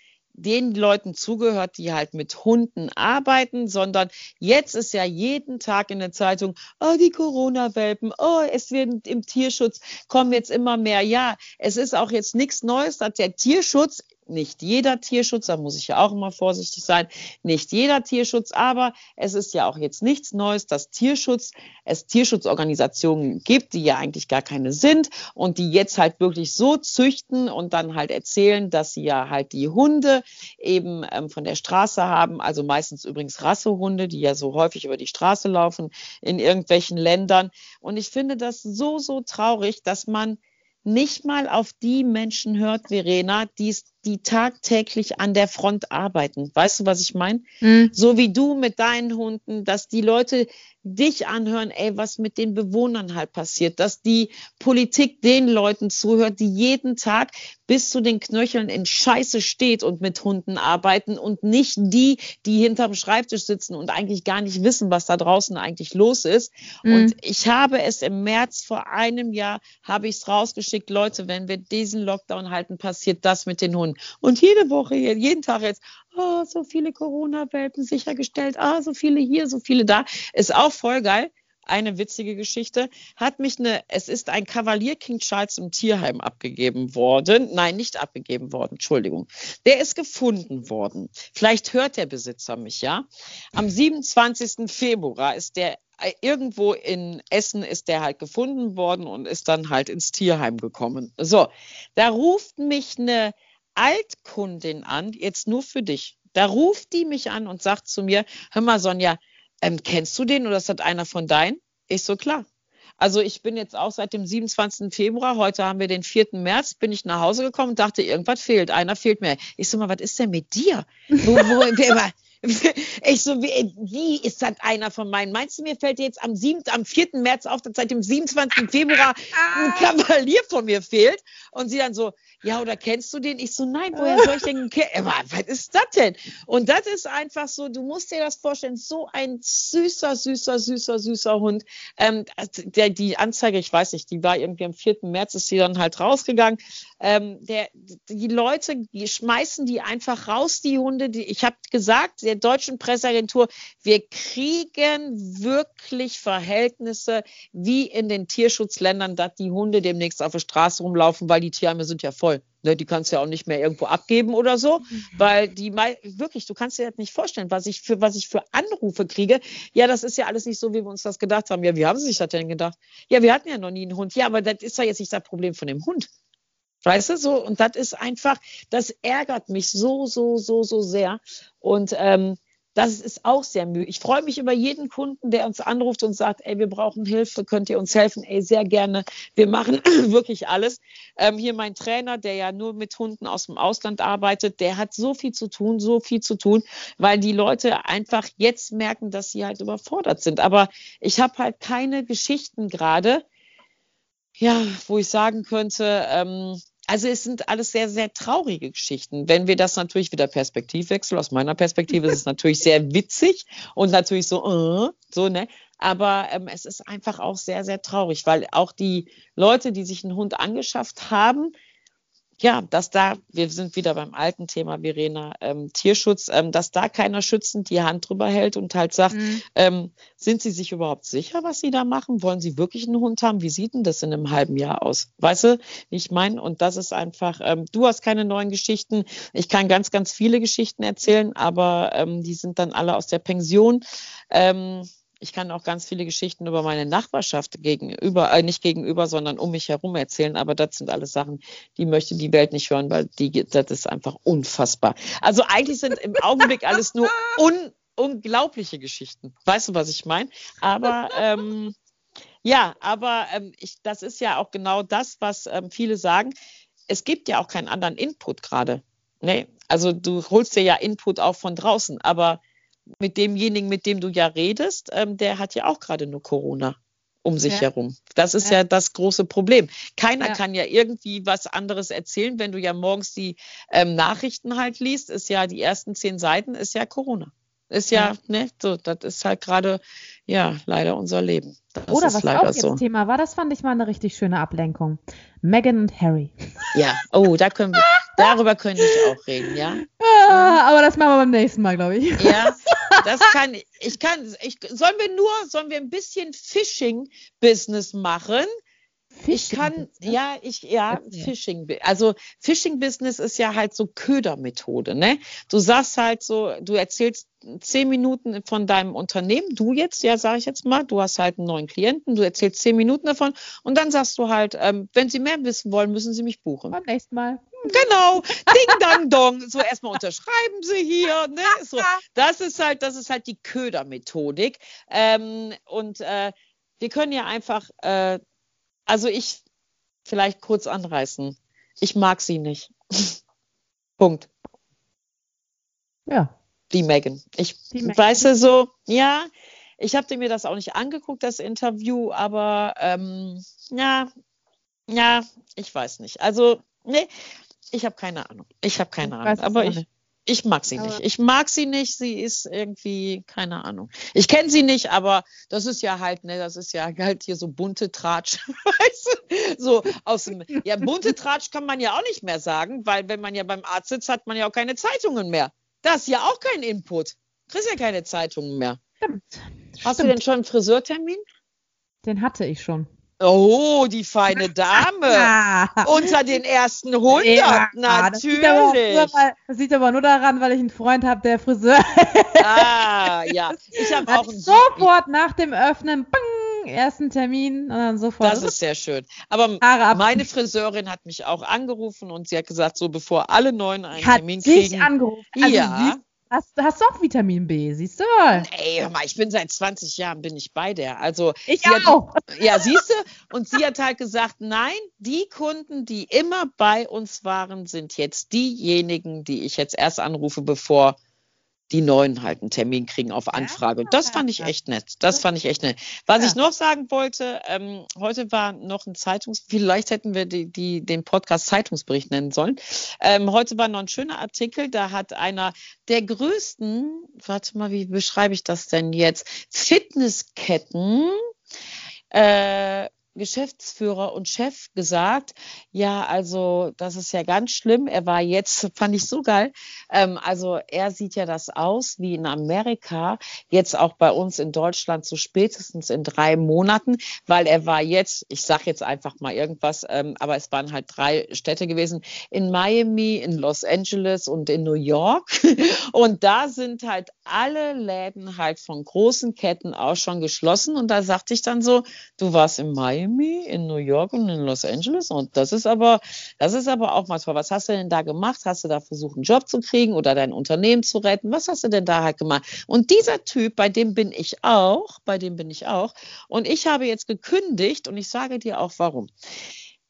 den Leuten zugehört, die halt mit Hunden arbeiten, sondern jetzt ist ja jeden Tag in der Zeitung, oh, die Corona-Welpen, oh, es wird im Tierschutz kommen jetzt immer mehr. Ja, es ist auch jetzt nichts Neues, dass der Tierschutz nicht jeder Tierschutz, da muss ich ja auch immer vorsichtig sein, nicht jeder Tierschutz, aber es ist ja auch jetzt nichts Neues, dass Tierschutz, es Tierschutzorganisationen gibt, die ja eigentlich gar keine sind und die jetzt halt wirklich so züchten und dann halt erzählen, dass sie ja halt die Hunde eben ähm, von der Straße haben, also meistens übrigens Rassehunde, die ja so häufig über die Straße laufen in irgendwelchen Ländern. Und ich finde das so, so traurig, dass man nicht mal auf die Menschen hört, Verena, die es die tagtäglich an der Front arbeiten. Weißt du, was ich meine? Mhm. So wie du mit deinen Hunden, dass die Leute dich anhören, ey, was mit den Bewohnern halt passiert, dass die Politik den Leuten zuhört, die jeden Tag bis zu den Knöcheln in Scheiße steht und mit Hunden arbeiten und nicht die, die hinterm Schreibtisch sitzen und eigentlich gar nicht wissen, was da draußen eigentlich los ist. Mhm. Und ich habe es im März vor einem Jahr, habe ich es rausgeschickt, Leute, wenn wir diesen Lockdown halten, passiert das mit den Hunden. Und jede Woche, jeden Tag jetzt, oh, so viele Corona-Welpen sichergestellt, ah, so viele hier, so viele da. Ist auch voll geil. Eine witzige Geschichte. Hat mich eine, es ist ein Kavalier King Charles im Tierheim abgegeben worden. Nein, nicht abgegeben worden, Entschuldigung. Der ist gefunden worden. Vielleicht hört der Besitzer mich, ja. Am 27. Februar ist der äh, irgendwo in Essen ist der halt gefunden worden und ist dann halt ins Tierheim gekommen. So, da ruft mich eine Altkundin an, jetzt nur für dich. Da ruft die mich an und sagt zu mir, hör mal Sonja, ähm, kennst du den oder ist das einer von deinen? Ich so, klar. Also ich bin jetzt auch seit dem 27. Februar, heute haben wir den 4. März, bin ich nach Hause gekommen und dachte, irgendwas fehlt, einer fehlt mir. Ich so mal, was ist denn mit dir? Wo, wo, wer, ich so, wie, wie ist das einer von meinen? Meinst du, mir fällt jetzt am, 7., am 4. März auf, dass seit dem 27. Februar ein Kavalier von mir fehlt? Und sie dann so, ja, oder kennst du den? Ich so, nein, woher soll ich den kennen? Was ist das denn? Und das ist einfach so, du musst dir das vorstellen, so ein süßer, süßer, süßer, süßer Hund. Ähm, der, die Anzeige, ich weiß nicht, die war irgendwie am 4. März, ist die dann halt rausgegangen. Ähm, der, die Leute, die schmeißen die einfach raus, die Hunde. Die, ich habe gesagt, der deutschen Presseagentur, wir kriegen wirklich Verhältnisse wie in den Tierschutzländern, dass die Hunde demnächst auf der Straße rumlaufen, weil die Tierheime sind ja voll. Ne, die kannst du ja auch nicht mehr irgendwo abgeben oder so, mhm. weil die wirklich, du kannst dir das nicht vorstellen, was ich für was ich für Anrufe kriege. Ja, das ist ja alles nicht so, wie wir uns das gedacht haben. Ja, wie haben sie sich das denn gedacht? Ja, wir hatten ja noch nie einen Hund. Ja, aber das ist ja jetzt nicht das Problem von dem Hund. Weißt du, so, und das ist einfach, das ärgert mich so, so, so, so sehr. Und ähm, das ist auch sehr müde. Ich freue mich über jeden Kunden, der uns anruft und sagt, ey, wir brauchen Hilfe, könnt ihr uns helfen? Ey, sehr gerne. Wir machen wirklich alles. Ähm, hier mein Trainer, der ja nur mit Hunden aus dem Ausland arbeitet, der hat so viel zu tun, so viel zu tun, weil die Leute einfach jetzt merken, dass sie halt überfordert sind. Aber ich habe halt keine Geschichten gerade, ja, wo ich sagen könnte, ähm, also es sind alles sehr, sehr traurige Geschichten. Wenn wir das natürlich wieder Perspektivwechsel, aus meiner Perspektive ist es natürlich sehr witzig und natürlich so, uh, so, ne? Aber ähm, es ist einfach auch sehr, sehr traurig, weil auch die Leute, die sich einen Hund angeschafft haben, ja, dass da, wir sind wieder beim alten Thema, Verena, ähm, Tierschutz, ähm, dass da keiner schützend die Hand drüber hält und halt sagt, mhm. ähm, sind Sie sich überhaupt sicher, was Sie da machen? Wollen Sie wirklich einen Hund haben? Wie sieht denn das in einem halben Jahr aus? Weißt du, ich meine, und das ist einfach, ähm, du hast keine neuen Geschichten. Ich kann ganz, ganz viele Geschichten erzählen, aber ähm, die sind dann alle aus der Pension. Ähm, ich kann auch ganz viele Geschichten über meine Nachbarschaft gegenüber, äh, nicht gegenüber, sondern um mich herum erzählen. Aber das sind alles Sachen, die möchte die Welt nicht hören, weil die, das ist einfach unfassbar. Also eigentlich sind im Augenblick alles nur un, unglaubliche Geschichten. Weißt du, was ich meine? Aber ähm, ja, aber ähm, ich, das ist ja auch genau das, was ähm, viele sagen. Es gibt ja auch keinen anderen Input gerade. Nee, also du holst dir ja Input auch von draußen, aber mit demjenigen, mit dem du ja redest, ähm, der hat ja auch gerade nur Corona um sich ja. herum. Das ist ja. ja. das große Problem. Keiner ja. kann ja irgendwie was anderes erzählen, wenn du ja morgens die ähm, Nachrichten halt liest, ist ja die ersten zehn Seiten ist ja Corona. Ist ja, ne, so, das ist halt gerade, ja, leider unser Leben. Das Oder was auch jetzt so. Thema war, das fand ich mal eine richtig schöne Ablenkung. Meghan und Harry. Ja, oh, da können wir, darüber könnte ich auch reden, ja. Ah, aber das machen wir beim nächsten Mal, glaube ich. Ja, das kann ich kann ich sollen wir nur sollen wir ein bisschen Phishing Business machen? ich kann, ja, ich, ja, Phishing. Also Phishing Business ist ja halt so Ködermethode, ne? Du sagst halt so, du erzählst zehn Minuten von deinem Unternehmen, du jetzt, ja, sage ich jetzt mal, du hast halt einen neuen Klienten, du erzählst zehn Minuten davon und dann sagst du halt, ähm, wenn Sie mehr wissen wollen, müssen Sie mich buchen. Beim nächsten Mal. Genau, ding dang dong. So erstmal unterschreiben Sie hier. Ne? So, das ist halt, das ist halt die Ködermethodik. Ähm, und äh, wir können ja einfach äh, also ich vielleicht kurz anreißen. Ich mag sie nicht. Punkt. Ja. Die Megan. Ich Die weiß ja so, ja, ich habe mir das auch nicht angeguckt, das Interview, aber ähm, ja, ja, ich weiß nicht. Also, nee, ich habe keine Ahnung. Ich habe keine Ich Ahnung. Aber ich, ich mag sie Aber- nicht. Ich mag sie nicht. Sie ist irgendwie, keine Ahnung. Ich kenne sie nicht, aber das ist ja halt, ne, das ist ja halt hier so bunte Tratsch. Weißt du? So aus dem, ja, bunte Tratsch kann man ja auch nicht mehr sagen, weil wenn man ja beim Arzt sitzt, hat man ja auch keine Zeitungen mehr. Das ist ja auch kein Input. Kriegst ja keine Zeitungen mehr. Stimmt. Hast du Stimmt. denn schon einen Friseurtermin? Den hatte ich schon. Oh, die feine Dame. Unter den ersten 100, Ja, Das sieht, aber natürlich. das liegt aber nur daran, weil ich einen Freund habe, der Friseur. Ah, ja. Ich habe auch einen sofort nach dem Öffnen, bang, ersten Termin und dann sofort Das ist sehr schön. Aber meine Friseurin hat mich auch angerufen und sie hat gesagt, so bevor alle neun einen hat Termin dich kriegen. angerufen. Also ja. Hast, hast du auch Vitamin B, siehst du mal. Ey, hör mal, ich bin seit 20 Jahren bin ich bei der. Also Ich sie hat- auch. Ja, siehst du? Und sie hat halt gesagt, nein, die Kunden, die immer bei uns waren, sind jetzt diejenigen, die ich jetzt erst anrufe, bevor die Neuen halt einen Termin kriegen auf Anfrage. Und das fand ich echt nett. Das fand ich echt nett. Was Ja. ich noch sagen wollte, ähm, heute war noch ein Zeitungs... Vielleicht hätten wir die, die, den Podcast Zeitungsbericht nennen sollen. Ähm, heute war noch ein schöner Artikel. Da hat einer der größten, warte mal, wie beschreibe ich das denn jetzt? Fitnessketten äh, Geschäftsführer und Chef gesagt, ja, also das ist ja ganz schlimm. Er war jetzt, fand ich so geil. Ähm, also er sieht ja das aus wie in Amerika, jetzt auch bei uns in Deutschland so spätestens in drei Monaten, weil er war jetzt, ich sag jetzt einfach mal irgendwas, ähm, aber es waren halt drei Städte gewesen, in Miami, in Los Angeles und in New York. Und da sind halt alle Läden halt von großen Ketten auch schon geschlossen. Und da sagte ich dann so, du warst in Miami, in New York und in Los Angeles. Und das ist aber, das ist aber auch mal toll. Was hast du denn da gemacht? Hast du da versucht, einen Job zu kriegen oder dein Unternehmen zu retten? Was hast du denn da halt gemacht? Und dieser Typ, bei dem bin ich auch, bei dem bin ich auch. Und ich habe jetzt gekündigt und ich sage dir auch warum.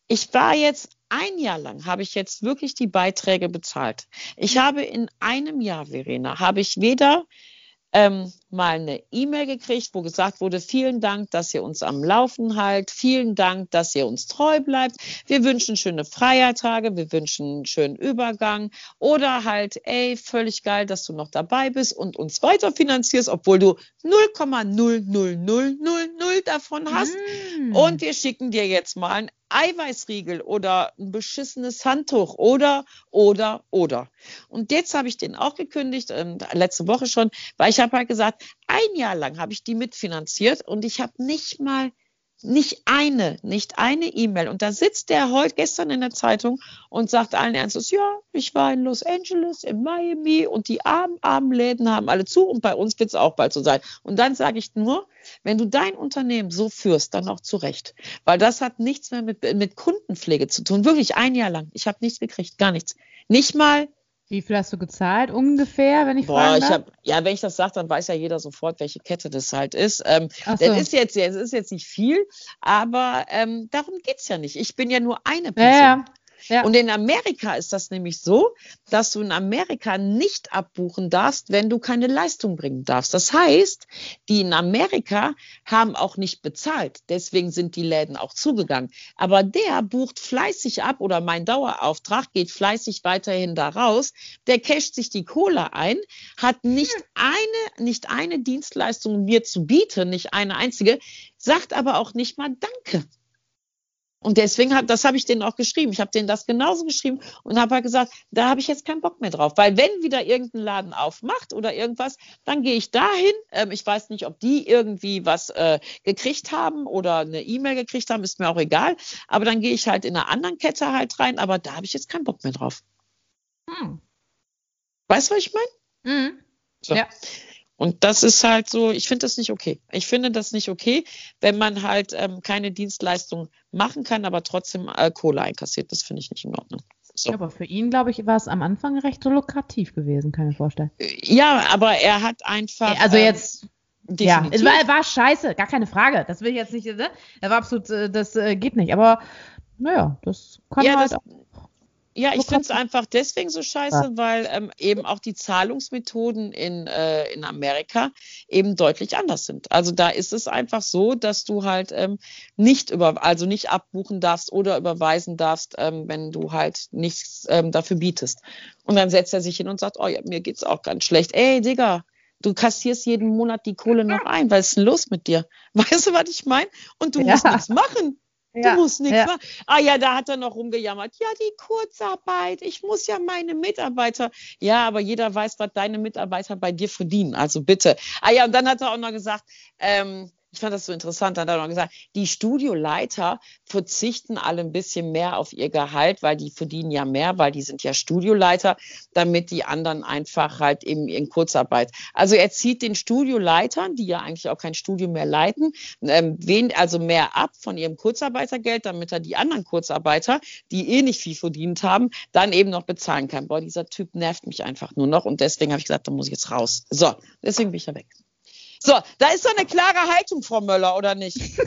Ich war jetzt ein Jahr lang, habe ich jetzt wirklich die Beiträge bezahlt. Ich habe in einem Jahr, Verena, habe ich weder ähm, mal eine E-Mail gekriegt, wo gesagt wurde, vielen Dank, dass ihr uns am Laufen halt, vielen Dank, dass ihr uns treu bleibt. Wir wünschen schöne Feiertage, wir wünschen einen schönen Übergang oder halt, ey, völlig geil, dass du noch dabei bist und uns weiter finanzierst, obwohl du 0,00000 davon hast. Mm. Und wir schicken dir jetzt mal einen Eiweißriegel oder ein beschissenes Handtuch oder, oder, oder. Und jetzt habe ich den auch gekündigt, ähm, letzte Woche schon, weil ich habe halt gesagt, ein Jahr lang habe ich die mitfinanziert und ich habe nicht mal, nicht eine, nicht eine E-Mail. Und da sitzt der heute gestern in der Zeitung und sagt allen Ernstes, ja, ich war in Los Angeles, in Miami und die armen, armen Läden haben alle zu und bei uns wird es auch bald so sein. Und dann sage ich nur, wenn du dein Unternehmen so führst, dann auch zurecht. Weil das hat nichts mehr mit, mit Kundenpflege zu tun. Wirklich ein Jahr lang. Ich habe nichts gekriegt, gar nichts. Nicht mal, Wie viel hast du gezahlt ungefähr, wenn ich boah, fragen ich habe, ja, wenn ich das sage, dann weiß ja jeder sofort, welche Kette das halt ist. Ähm, so. Das ist jetzt, es ist jetzt nicht viel, aber ähm, darum geht's ja nicht. Ich bin ja nur eine Person. ja. Ja. Und in Amerika ist das nämlich so, dass du in Amerika nicht abbuchen darfst, wenn du keine Leistung bringen darfst. Das heißt, die in Amerika haben auch nicht bezahlt. Deswegen sind die Läden auch zugegangen. Aber der bucht fleißig ab oder mein Dauerauftrag geht fleißig weiterhin da raus. Der casht sich die Kohle ein, hat nicht eine, nicht eine Dienstleistung mir zu bieten, nicht eine einzige, sagt aber auch nicht mal Danke. Und deswegen hat, das habe ich denen auch geschrieben. Ich habe denen das genauso geschrieben und habe halt gesagt, da habe ich jetzt keinen Bock mehr drauf. Weil wenn wieder irgendein Laden aufmacht oder irgendwas, dann gehe ich dahin. Ähm, ich weiß nicht, ob die irgendwie was äh, gekriegt haben oder eine E-Mail gekriegt haben, ist mir auch egal. Aber dann gehe ich halt in einer anderen Kette halt rein. Aber da habe ich jetzt keinen Bock mehr drauf. Hm. Weißt du, was ich meine? Mhm. So. Ja. Und das ist halt so, ich finde das nicht okay. Ich finde das nicht okay, wenn man halt ähm, keine Dienstleistung machen kann, aber trotzdem äh, Kohle einkassiert. Das finde ich nicht in Ordnung. So. Ja, aber für ihn, glaube ich, war es am Anfang recht so lukrativ gewesen, kann ich mir vorstellen. Ja, aber er hat einfach. Also ähm, jetzt, ja, definitiv- es war, war scheiße, gar keine Frage. Das will ich jetzt nicht, ne? Er war absolut, äh, das äh, geht nicht. Aber naja, das kann Ja, halt das- auch. Ja, ich finde es einfach deswegen so scheiße, ja. weil ähm, eben auch die Zahlungsmethoden in, äh, in Amerika eben deutlich anders sind. Also da ist es einfach so, dass du halt ähm, nicht über, also nicht abbuchen darfst oder überweisen darfst, ähm, wenn du halt nichts ähm, dafür bietest. Und dann setzt er sich hin und sagt, oh ja, mir geht's auch ganz schlecht. Ey, Digga, du kassierst jeden Monat die Kohle noch ein. Was ist denn los mit dir? Weißt du, was ich meine? Und du ja. musst nichts machen. Ja, du musst nichts ja. machen. Ah ja, da hat er noch rumgejammert. Ja, die Kurzarbeit. Ich muss ja meine Mitarbeiter. Ja, aber jeder weiß, was deine Mitarbeiter bei dir verdienen. Also bitte. Ah ja, und dann hat er auch noch gesagt, ähm, ich fand das so interessant, dann hat er gesagt, die Studioleiter verzichten alle ein bisschen mehr auf ihr Gehalt, weil die verdienen ja mehr, weil die sind ja Studioleiter, damit die anderen einfach halt eben in Kurzarbeit. Also er zieht den Studioleitern, die ja eigentlich auch kein Studio mehr leiten, ähm, wen, also mehr ab von ihrem Kurzarbeitergeld, damit er die anderen Kurzarbeiter, die eh nicht viel verdient haben, dann eben noch bezahlen kann. Boah, dieser Typ nervt mich einfach nur noch und deswegen habe ich gesagt, da muss ich jetzt raus. So, deswegen bin ich da weg. So, da ist doch eine klare Haltung, Frau Möller, oder nicht?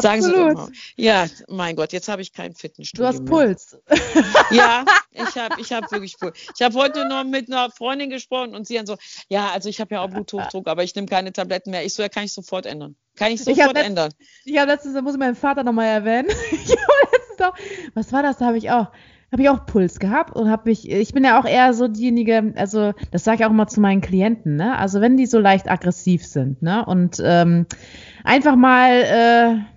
Sagen Sie doch mal. Ja, mein Gott, jetzt habe ich kein Fitnessstudio. Du hast Puls. ja, ich habe ich hab wirklich Puls. Ich habe heute noch mit einer Freundin gesprochen und sie dann so, ja, also ich habe ja auch Bluthochdruck, aber ich nehme keine Tabletten mehr. Ich so, ja, kann ich sofort ändern. Kann ich sofort ich ändern. Ich habe letztens, da muss ich meinen Vater nochmal erwähnen. ich letztens auch, was war das? Da habe ich auch habe ich auch Puls gehabt und habe mich, ich bin ja auch eher so diejenige, also das sage ich auch immer zu meinen Klienten, ne? Also wenn die so leicht aggressiv sind, ne? Und ähm, einfach mal äh,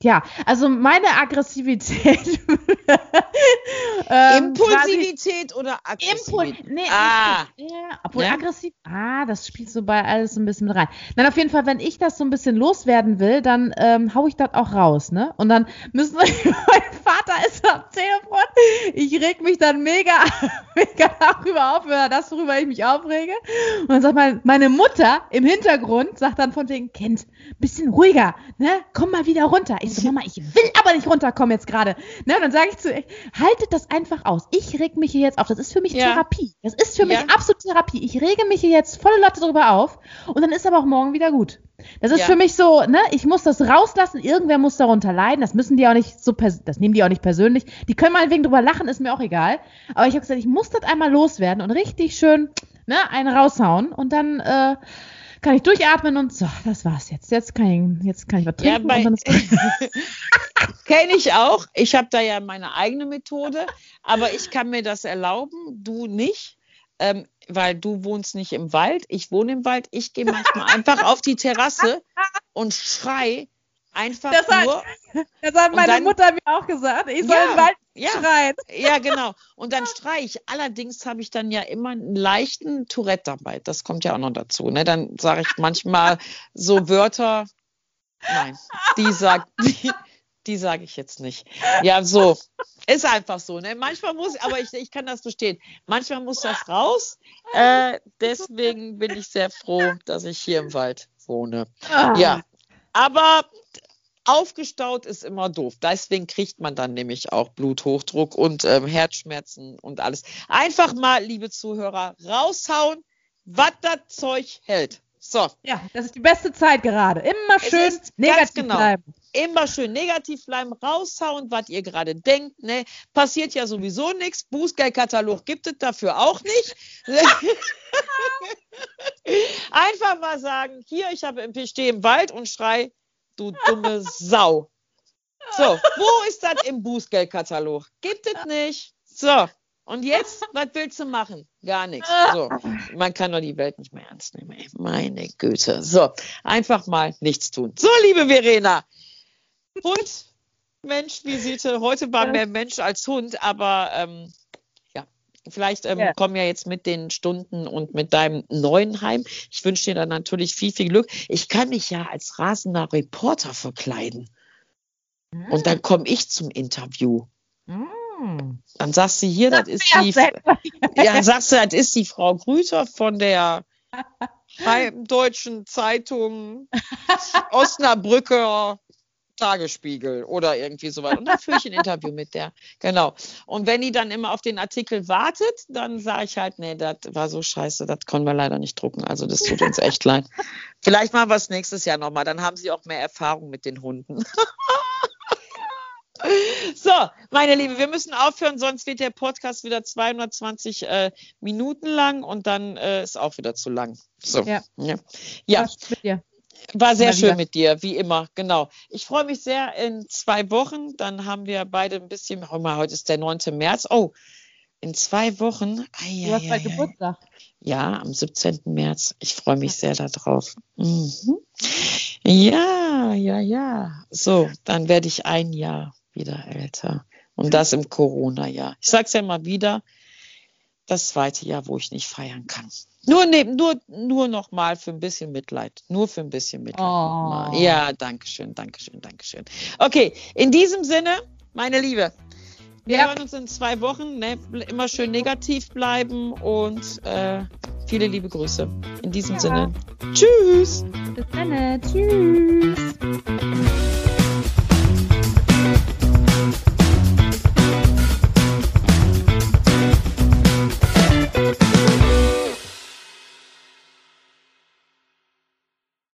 ja, also meine Aggressivität. ähm, Impulsivität oder Aggressivität? Impul nee, ah. ja, obwohl ja? aggressiv, ah, das spielt so bei alles so ein bisschen mit rein. Nein, auf jeden Fall, wenn ich das so ein bisschen loswerden will, dann ähm, hau ich das auch raus, ne? Und dann müssen mein Vater ist am Telefon, ich reg mich dann mega, mega darüber auf, oder das, worüber ich mich aufrege. Und dann sagt mein, meine Mutter im Hintergrund, sagt dann von wegen, Kind, bisschen ruhiger, ne? Komm mal wieder runter. Ich so, Mama, ich will aber nicht runterkommen jetzt gerade. Ne? Und dann sage ich zu ihr, haltet das einfach aus. Ich reg mich hier jetzt auf. Das ist für mich ja. Therapie. Das ist für mich absolut Therapie. Ich rege mich hier jetzt volle Latte drüber auf und dann ist aber auch morgen wieder gut. Das ist ja. für mich so, ne, ich muss das rauslassen, irgendwer muss darunter leiden, das müssen die auch nicht so, das nehmen die auch nicht persönlich. Die können meinetwegen drüber lachen, ist mir auch egal. Aber ich habe gesagt, ich muss das einmal loswerden und richtig schön, ne, einen raushauen und dann, äh, kann ich durchatmen und so, das war's jetzt. Jetzt kann ich, jetzt kann ich was trinken. Ja, Kenne ich auch. Ich habe da ja meine eigene Methode, aber ich kann mir das erlauben, du nicht. Ähm, weil du wohnst nicht im Wald, ich wohne im Wald, ich gehe manchmal einfach auf die Terrasse und schrei einfach das hat, nur. Das hat meine dann, Mutter mir auch gesagt. Ich soll ja, im Wald ja, schreien. Ja, genau. Und dann streich ich. Allerdings habe ich dann ja immer einen leichten Tourette dabei. Das kommt ja auch noch dazu. Ne? Dann sage ich manchmal so Wörter. Nein, die sagt, die, die sage ich jetzt nicht. Ja, so. Ist einfach so. Ne? Manchmal muss, aber ich, ich kann das verstehen. Manchmal muss das raus. Äh, deswegen bin ich sehr froh, dass ich hier im Wald wohne. Ah. Ja. Aber aufgestaut ist immer doof. Deswegen kriegt man dann nämlich auch Bluthochdruck und ähm, Herzschmerzen und alles. Einfach mal, liebe Zuhörer, raushauen, was das Zeug hält. So. Ja, das ist die beste Zeit gerade. Immer schön negativ genau. bleiben. Immer schön negativ bleiben, raushauen, was ihr gerade denkt. Ne? Passiert ja sowieso nichts. Bußgeldkatalog gibt es dafür auch nicht. Einfach mal sagen, hier, ich habe stehe im Wald und schrei, du dumme Sau. So, wo ist das im Bußgeldkatalog? Gibt es nicht. So, und jetzt, was willst du machen? Gar nichts. So, man kann doch die Welt nicht mehr ernst nehmen. Ey. Meine Güte. So, einfach mal nichts tun. So, liebe Verena. Hund, Mensch, Visite. Heute war mehr Mensch als Hund, aber ähm, vielleicht ähm, ja. kommen ja jetzt mit den Stunden und mit deinem neuen Heim. Ich wünsche dir dann natürlich viel, viel Glück. Ich kann mich ja als rasender Reporter verkleiden. Mhm. Und dann komme ich zum Interview. Mhm. Dann sagst du hier, das, das ist die, ja, sagst du, das ist die Frau Grüter von der Heimdeutschen Zeitung Osnabrücker Tagesspiegel oder irgendwie so weiter. Und dann führe ich ein Interview mit der. Genau. Und wenn die dann immer auf den Artikel wartet, dann sage ich halt, nee, das war so scheiße, das können wir leider nicht drucken. Also das tut uns echt leid. Vielleicht machen wir es nächstes Jahr nochmal, dann haben sie auch mehr Erfahrung mit den Hunden. meine Liebe, wir müssen aufhören, sonst wird der Podcast wieder 220 äh, Minuten lang und dann äh, ist auch wieder zu lang. So. Ja. Ja. ja. War sehr schön mit dir, wie immer, genau. Ich freue mich sehr in zwei Wochen. Dann haben wir beide ein bisschen, oh mal, heute ist der 9. März. Oh, in zwei Wochen. Ai, du hast bald Geburtstag. Ja, am 17. März. Ich freue mich sehr darauf. Mhm. Ja, ja, ja. So, dann werde ich ein Jahr wieder älter. Und das im Corona-Jahr. Ich sage es ja mal wieder, das zweite Jahr, wo ich nicht feiern kann. Nur, neben, nur, nur noch mal für ein bisschen Mitleid. Nur für ein bisschen Mitleid. Oh. Ja, danke schön, danke schön, danke schön. Okay, in diesem Sinne, meine Liebe, wir ja. hören uns in zwei Wochen. Ne? Immer schön negativ bleiben und äh, viele liebe Grüße. In diesem ja. Sinne. Tschüss. Bis dann. Tschüss.